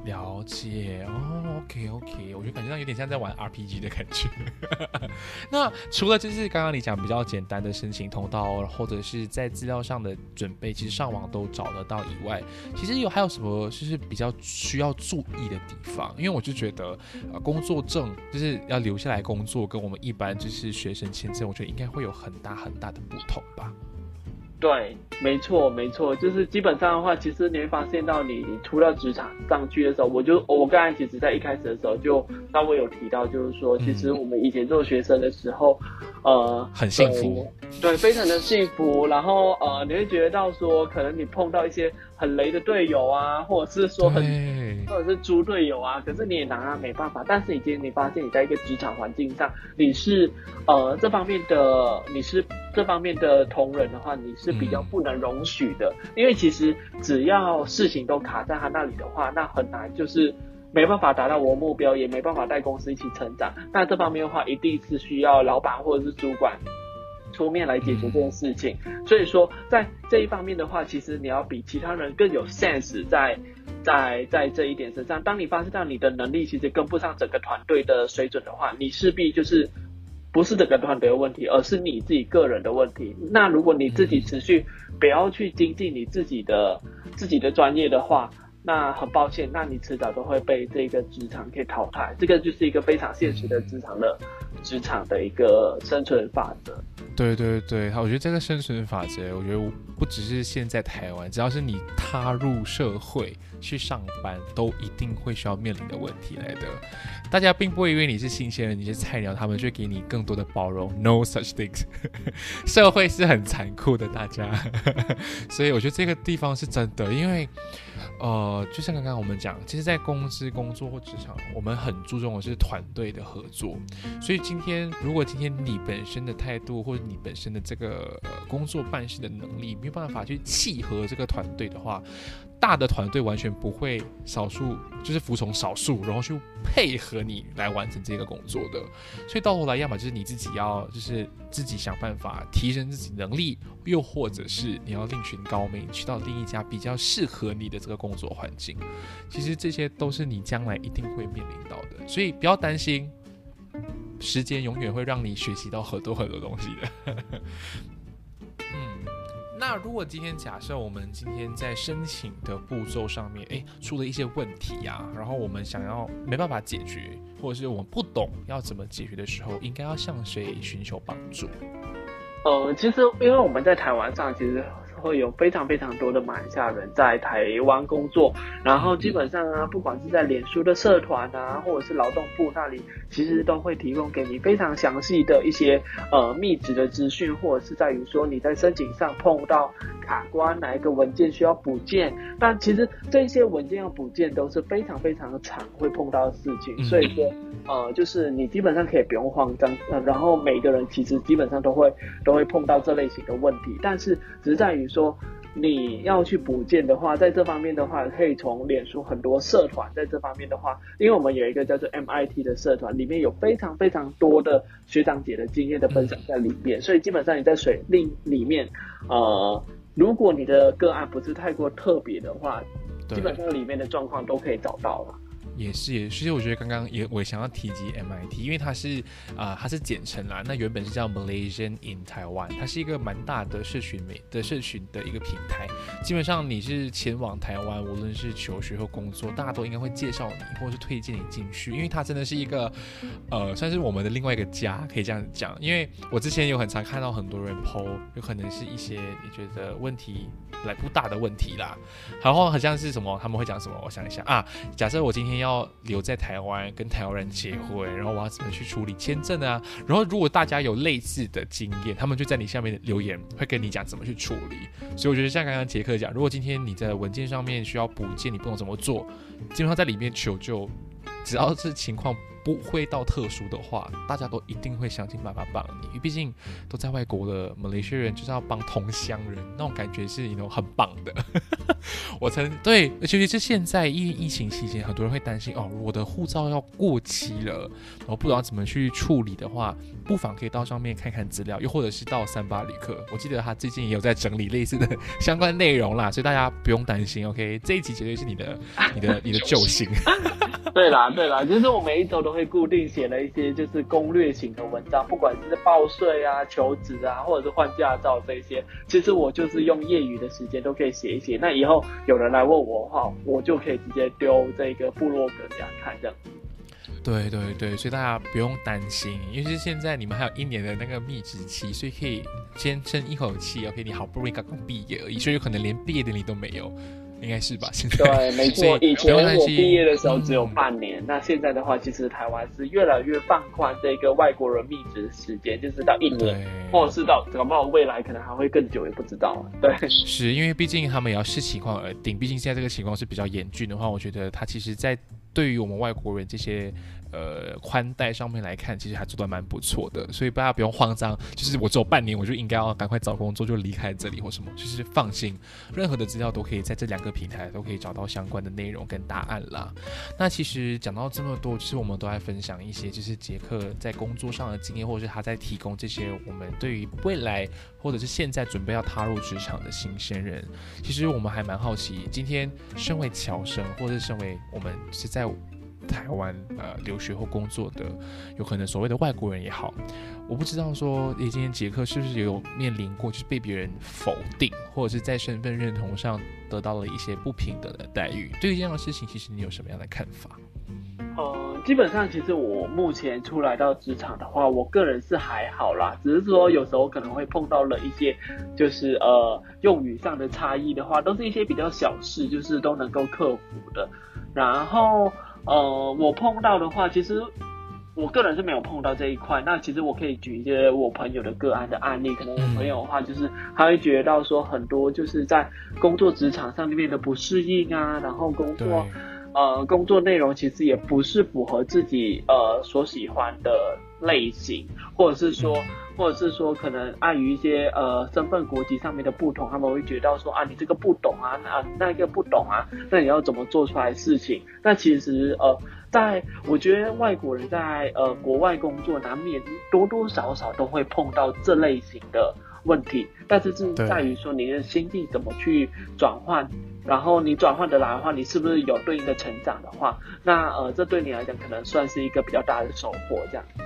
了解哦，OK OK，我就感觉到有点像在玩 RPG 的感觉。那除了就是刚刚你讲比较简单的申请通道，或者是在资料上的准备，其实上网都找得到以外，其实有还有什么就是比较需要注意的地方？因为我就觉得，呃，工作证就是要留下来工作，跟我们一般就是学生签证，我觉得应该会有很大很大的不同吧。对，没错，没错，就是基本上的话，其实你会发现到你你出到职场上去的时候，我就我刚才其实在一开始的时候就稍微有提到，就是说，其实我们以前做学生的时候，呃，很幸福，对，非常的幸福。然后呃，你会觉得到说，可能你碰到一些很雷的队友啊，或者是说很或者是猪队友啊，可是你也拿他没办法。但是你今天你发现你在一个职场环境上，你是呃这方面的，你是。这方面的同仁的话，你是比较不能容许的，因为其实只要事情都卡在他那里的话，那很难就是没办法达到我目标，也没办法带公司一起成长。那这方面的话，一定是需要老板或者是主管出面来解决这件事情。所以说，在这一方面的话，其实你要比其他人更有 sense 在在在这一点身上。当你发现到你的能力其实跟不上整个团队的水准的话，你势必就是。不是整个团队的问题，而是你自己个人的问题。那如果你自己持续不要去精进你自己的自己的专业的话，那很抱歉，那你迟早都会被这个职场给淘汰。这个就是一个非常现实的职场的职场的一个生存法则。对对对，我觉得这个生存法则，我觉得不只是现在台湾，只要是你踏入社会去上班，都一定会需要面临的问题来的。大家并不会因为你是新鲜人，你是菜鸟，他们就给你更多的包容。No such things，社会是很残酷的，大家。所以我觉得这个地方是真的，因为，呃，就像刚刚我们讲，其实，在公司工作或职场，我们很注重的是团队的合作。所以今天，如果今天你本身的态度或者你本身的这个工作办事的能力没有办法去契合这个团队的话，大的团队完全不会少数，就是服从少数，然后去配合你来完成这个工作的。所以到头来，要么就是你自己要，就是自己想办法提升自己能力，又或者是你要另寻高明，去到另一家比较适合你的这个工作环境。其实这些都是你将来一定会面临到的，所以不要担心，时间永远会让你学习到很多很多东西的。嗯 那如果今天假设我们今天在申请的步骤上面，哎，出了一些问题呀，然后我们想要没办法解决，或者是我们不懂要怎么解决的时候，应该要向谁寻求帮助？呃，其实因为我们在台湾上，其实。会有非常非常多的马来西亚人在台湾工作，然后基本上啊，不管是在脸书的社团啊，或者是劳动部那里，其实都会提供给你非常详细的一些呃密集的资讯，或者是在于说你在申请上碰到卡关，哪一个文件需要补件，但其实这些文件要补件都是非常非常的常会碰到的事情，所以说呃，就是你基本上可以不用慌张，呃，然后每个人其实基本上都会都会碰到这类型的问题，但是只是在于。说你要去补件的话，在这方面的话，可以从脸书很多社团，在这方面的话，因为我们有一个叫做 MIT 的社团，里面有非常非常多的学长姐的经验的分享在里面，所以基本上你在水令里面，呃，如果你的个案不是太过特别的话，基本上里面的状况都可以找到了。也是，也。其实我觉得刚刚也我想要提及 MIT，因为它是啊，它是简称啦。那原本是叫 Malaysian in Taiwan，它是一个蛮大的社群美的社群的一个平台。基本上你是前往台湾，无论是求学或工作，大家都应该会介绍你，或是推荐你进去，因为它真的是一个呃，算是我们的另外一个家，可以这样讲。因为我之前有很常看到很多人 PO，有可能是一些你觉得问题来不大的问题啦，然后好像是什么，他们会讲什么？我想一下啊，假设我今天要留在台湾跟台湾人结婚，然后我要怎么去处理签证啊？然后如果大家有类似的经验，他们就在你下面留言，会跟你讲怎么去处理。所以我觉得像刚刚杰克讲，如果今天你在文件上面需要补件，你不懂怎么做，基本上在里面求救，只要是情况。不会到特殊的话，大家都一定会想尽办法帮你，因为毕竟都在外国的马来西亚人就是要帮同乡人，那种感觉是一种很棒的。我曾对，尤其是现在疫疫情期间，很多人会担心哦，我的护照要过期了，然后不知道怎么去处理的话，不妨可以到上面看看资料，又或者是到三八旅客，我记得他最近也有在整理类似的相关内容啦，所以大家不用担心。OK，这一集绝对是你的、你的、你的 救星。对啦，对啦，就是我每一周都会固定写了一些就是攻略型的文章，不管是报税啊、求职啊，或者是换驾照这些，其实我就是用业余的时间都可以写一写。那以后有人来问我的话，我就可以直接丢这个部落格给他看，这样。对对对，所以大家不用担心，因为现在你们还有一年的那个密职期，所以可以先撑一口气。OK，你好不容易刚刚毕业而已，所以有可能连毕业典礼都没有。应该是吧？现在对，没错。以前我毕业的时候只有半年，那现在的话，其实台湾是越来越放宽这个外国人密职时间，就是到一年，或者是到搞不好未来可能还会更久，也不知道。对，是因为毕竟他们也要视情况而定，毕竟现在这个情况是比较严峻的话，我觉得他其实在对于我们外国人这些。呃，宽带上面来看，其实还做得蛮不错的，所以大家不用慌张。就是我只有半年，我就应该要赶快找工作，就离开这里或什么。就是放心，任何的资料都可以在这两个平台都可以找到相关的内容跟答案啦。那其实讲到这么多，其实我们都在分享一些，就是杰克在工作上的经验，或者是他在提供这些我们对于未来或者是现在准备要踏入职场的新鲜人。其实我们还蛮好奇，今天身为侨生，或者是身为我们是在。在台湾呃留学或工作的，有可能所谓的外国人也好，我不知道说，诶，今天杰克是不是也有面临过，就是被别人否定，或者是在身份认同上得到了一些不平等的待遇？对于这样的事情，其实你有什么样的看法？呃，基本上其实我目前出来到职场的话，我个人是还好啦，只是说有时候可能会碰到了一些，就是呃用语上的差异的话，都是一些比较小事，就是都能够克服的，然后。呃，我碰到的话，其实我个人是没有碰到这一块。那其实我可以举一些我朋友的个案的案例。可能我朋友的话，就是他会觉得到说很多就是在工作职场上面的不适应啊，然后工作呃工作内容其实也不是符合自己呃所喜欢的类型，或者是说。或者是说，可能碍于一些呃身份国籍上面的不同，他们会觉得说啊，你这个不懂啊，那那个不懂啊，那你要怎么做出来事情？那其实呃，在我觉得外国人在呃国外工作，难免多多少少都会碰到这类型的问题，但是是在于说你的心境怎么去转换，然后你转换的来的话，你是不是有对应的成长的话，那呃这对你来讲可能算是一个比较大的收获，这样子。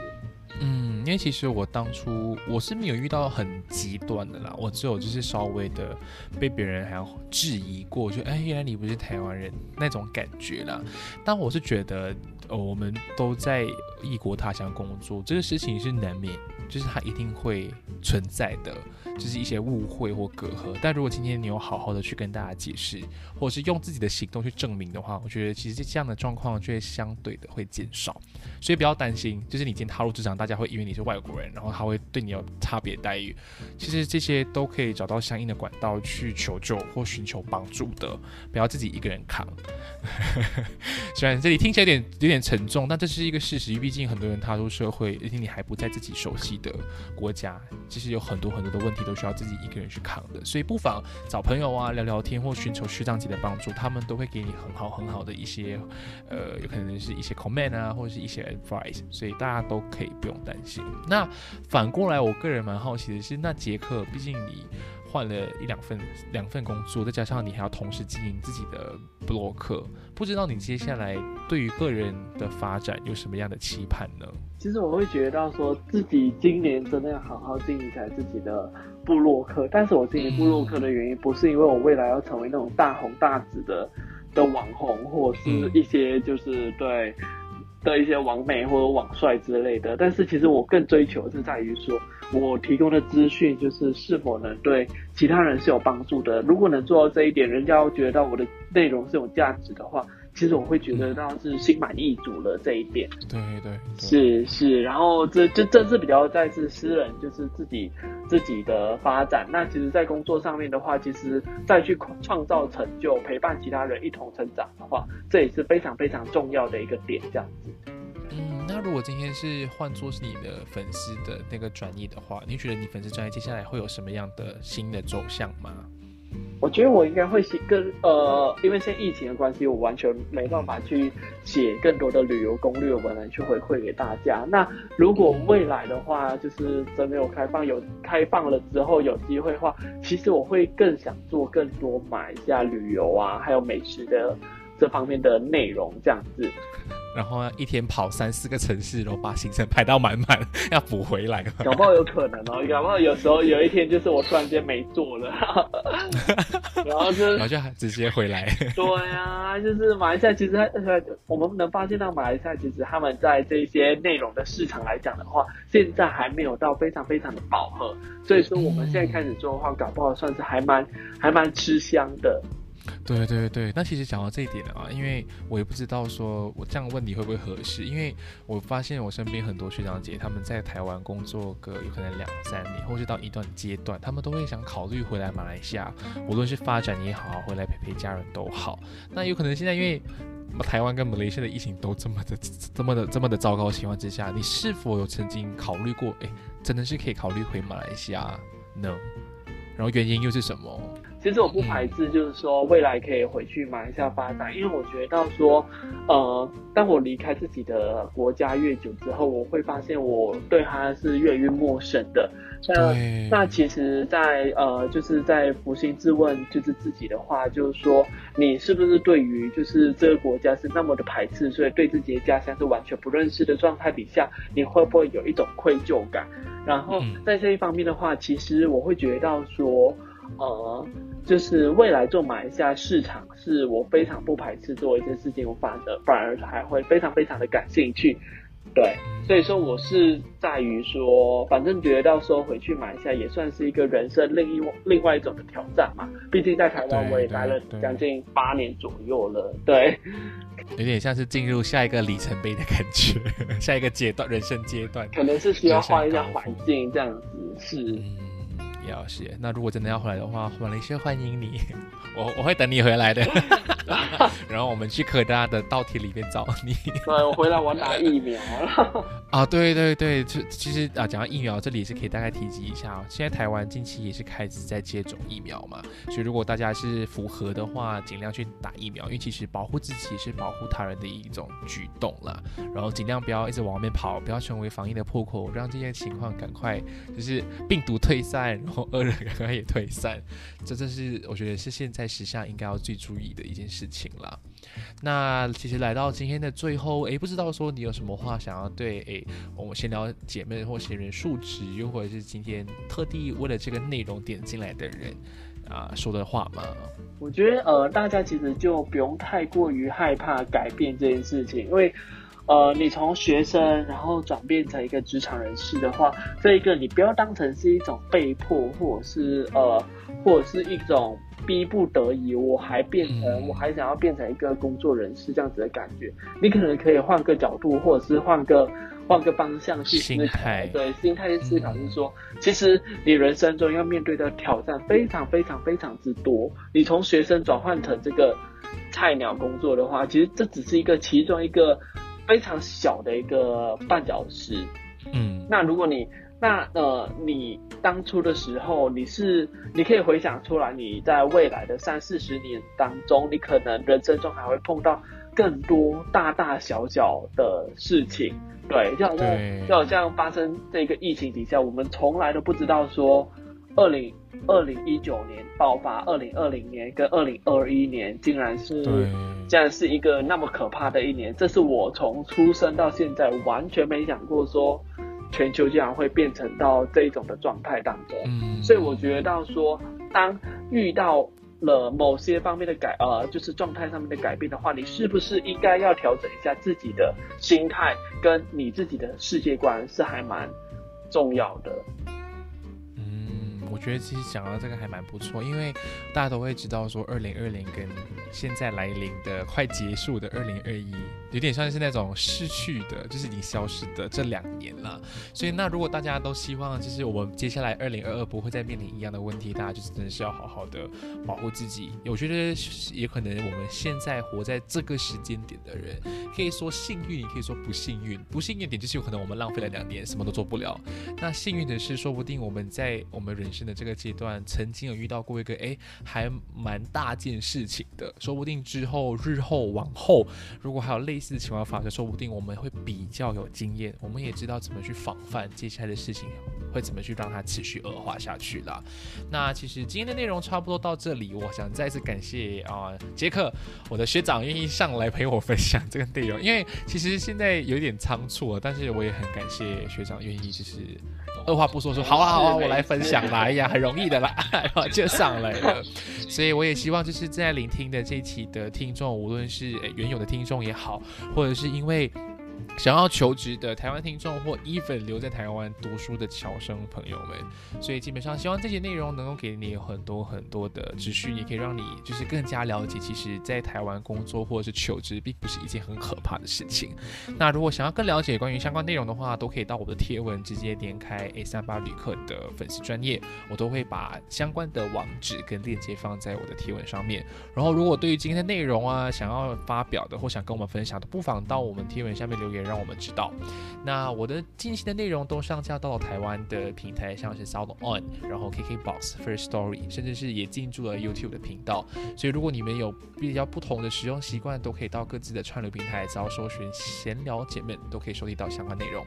因为其实我当初我是没有遇到很极端的啦，我只有就是稍微的被别人还要质疑过，就哎，原来你不是台湾人那种感觉啦。但我是觉得，呃，我们都在异国他乡工作，这个事情是难免，就是它一定会存在的。就是一些误会或隔阂，但如果今天你有好好的去跟大家解释，或者是用自己的行动去证明的话，我觉得其实这样的状况就会相对的会减少，所以不要担心，就是你今天踏入职场，大家会以为你是外国人，然后他会对你有差别待遇，其实这些都可以找到相应的管道去求救或寻求帮助的，不要自己一个人扛。虽然这里听起来有点有点沉重，但这是一个事实，毕竟很多人踏入社会，而且你还不在自己熟悉的国家，其实有很多很多的问题。都需要自己一个人去扛的，所以不妨找朋友啊聊聊天，或寻求师长级的帮助，他们都会给你很好很好的一些，呃，有可能是一些 comment 啊，或者是一些 advice，所以大家都可以不用担心。那反过来，我个人蛮好奇的是，那杰克，毕竟你。换了一两份两份工作，再加上你还要同时经营自己的布洛克，不知道你接下来对于个人的发展有什么样的期盼呢？其实我会觉得说自己今年真的要好好经营起来自己的布洛克，但是我经营布洛克的原因不是因为我未来要成为那种大红大紫的的网红，或是一些就是对。的一些网美或者网帅之类的，但是其实我更追求是在于说，我提供的资讯就是是否能对其他人是有帮助的。如果能做到这一点，人家会觉得我的内容是有价值的话。其实我会觉得那是心满意足了这一点，对对，是是，然后这这这是比较在是私人，就是自己自己的发展。那其实，在工作上面的话，其实再去创造成就，陪伴其他人一同成长的话，这也是非常非常重要的一个点。这样子。嗯，那如果今天是换作是你的粉丝的那个转移的话，你觉得你粉丝专业接下来会有什么样的新的走向吗？我觉得我应该会写跟呃，因为现在疫情的关系，我完全没办法去写更多的旅游攻略文来去回馈给大家。那如果未来的话，就是真的有开放，有开放了之后有机会的话，其实我会更想做更多马来西亚旅游啊，还有美食的这方面的内容这样子。然后一天跑三四个城市，然后把行程排到满满，要补回来。搞不好有可能哦，搞不好有时候有一天就是我突然间没做了，然后就然后就直接回来。对啊，就是马来西亚其实我们能发现到马来西亚其实他们在这些内容的市场来讲的话，现在还没有到非常非常的饱和，所以说我们现在开始做的话，搞不好算是还蛮还蛮吃香的。对对对那其实讲到这一点啊，因为我也不知道说我这样问你会不会合适，因为我发现我身边很多学长姐他们在台湾工作个有可能两三年，或是到一段阶段，他们都会想考虑回来马来西亚，无论是发展也好，回来陪陪家人都好。那有可能现在因为台湾跟马来西亚的疫情都这么的、这么的、这么的糟糕的情况之下，你是否有曾经考虑过？哎，真的是可以考虑回马来西亚呢？然后原因又是什么？其实我不排斥，就是说未来可以回去马来西亚发展，因为我觉得说，呃，当我离开自己的国家越久之后，我会发现我对他是越来越陌生的。那那其实，在呃，就是在扪心自问，就是自己的话，就是说，你是不是对于就是这个国家是那么的排斥，所以对自己的家乡是完全不认识的状态底下，你会不会有一种愧疚感？然后在这一方面的话，其实我会觉得到说。呃，就是未来做马来西亚市场，是我非常不排斥做一件事情，我反而反而还会非常非常的感兴趣。对，所以说我是在于说，反正觉得到时候回去马来西亚也算是一个人生另一另外一种的挑战嘛。毕竟在台湾我也待了将近八年左右了，对，有点像是进入下一个里程碑的感觉，下一个阶段人生阶段，可能是需要换一下环境这样子是。要是那如果真的要回来的话，马来西亚欢迎你，我我会等你回来的。然后我们去科大的稻田里面找你。对，我回来我打疫苗了。啊，对对对，就其实啊，讲到疫苗，这里是可以大概提及一下哦。现在台湾近期也是开始在接种疫苗嘛，所以如果大家是符合的话，尽量去打疫苗，因为其实保护自己是保护他人的一种举动啦。然后尽量不要一直往外面跑，不要成为防疫的破口，让这些情况赶快就是病毒退散。后恶人刚刚也退散，这这是我觉得是现在时下应该要最注意的一件事情了。那其实来到今天的最后，诶，不知道说你有什么话想要对诶我们闲聊姐妹或闲人述职，又或者是今天特地为了这个内容点进来的人啊说的话吗？我觉得呃，大家其实就不用太过于害怕改变这件事情，因为。呃，你从学生然后转变成一个职场人士的话，这一个你不要当成是一种被迫，或者是呃，或者是一种逼不得已，我还变成我还想要变成一个工作人士这样子的感觉。你可能可以换个角度，或者是换个换个方向去思考。对，心态去思考是说，其实你人生中要面对的挑战非常非常非常之多。你从学生转换成这个菜鸟工作的话，其实这只是一个其中一个。非常小的一个绊脚石，嗯，那如果你那呃你当初的时候你是你可以回想出来，你在未来的三四十年当中，你可能人生中还会碰到更多大大小小的事情，对，就好像就好像发生这个疫情底下，我们从来都不知道说二零二零一九年爆发，二零二零年跟二零二一年竟然是竟然是一个那么可怕的一年，这是我从出生到现在完全没想过说全球竟然会变成到这一种的状态当中。嗯，所以我觉得到说当遇到。了某些方面的改，呃，就是状态上面的改变的话，你是不是应该要调整一下自己的心态，跟你自己的世界观是还蛮重要的。我觉得其实讲到这个还蛮不错，因为大家都会知道说，二零二零跟现在来临的快结束的二零二一。有点像是那种逝去的，就是已经消失的这两年了。所以，那如果大家都希望，就是我们接下来二零二二不会再面临一样的问题，大家就是真的是要好好的保护自己。我觉得也可能我们现在活在这个时间点的人，可以说幸运，也可以说不幸运。不幸运点就是有可能我们浪费了两年，什么都做不了。那幸运的是，说不定我们在我们人生的这个阶段，曾经有遇到过一个哎，还蛮大件事情的。说不定之后日后往后，如果还有类类似情况发生，说不定我们会比较有经验，我们也知道怎么去防范接下来的事情会怎么去让它持续恶化下去了。那其实今天的内容差不多到这里，我想再次感谢啊杰克，我的学长愿意上来陪我分享这个内容，因为其实现在有点仓促了，但是我也很感谢学长愿意就是二话不说说好啊好啊，我来分享啦，哎呀很容易的啦，然后就上来了。所以我也希望就是在聆听的这一期的听众，无论是原有的听众也好。或者是因为。想要求职的台湾听众或 even 留在台湾读书的侨生朋友们，所以基本上希望这些内容能够给你很多很多的资讯，也可以让你就是更加了解，其实在台湾工作或者是求职并不是一件很可怕的事情。那如果想要更了解关于相关内容的话，都可以到我的贴文直接点开 A 三八旅客的粉丝专业，我都会把相关的网址跟链接放在我的贴文上面。然后如果对于今天的内容啊，想要发表的或想跟我们分享的，不妨到我们贴文下面留言。让我们知道，那我的近期的内容都上架到了台湾的平台，像是 Sound On，然后 KKBox、First Story，甚至是也进驻了 YouTube 的频道。所以如果你们有比较不同的使用习惯，都可以到各自的串流平台，只要搜寻“闲聊姐妹”，都可以收听到相关内容。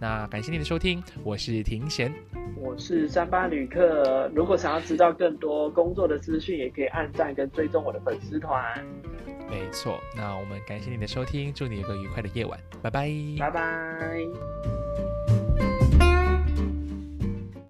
那感谢你的收听，我是庭贤，我是三八旅客。如果想要知道更多工作的资讯，也可以按赞跟追踪我的粉丝团。没错，那我们感谢你的收听，祝你有个愉快的夜晚，拜拜拜，拜。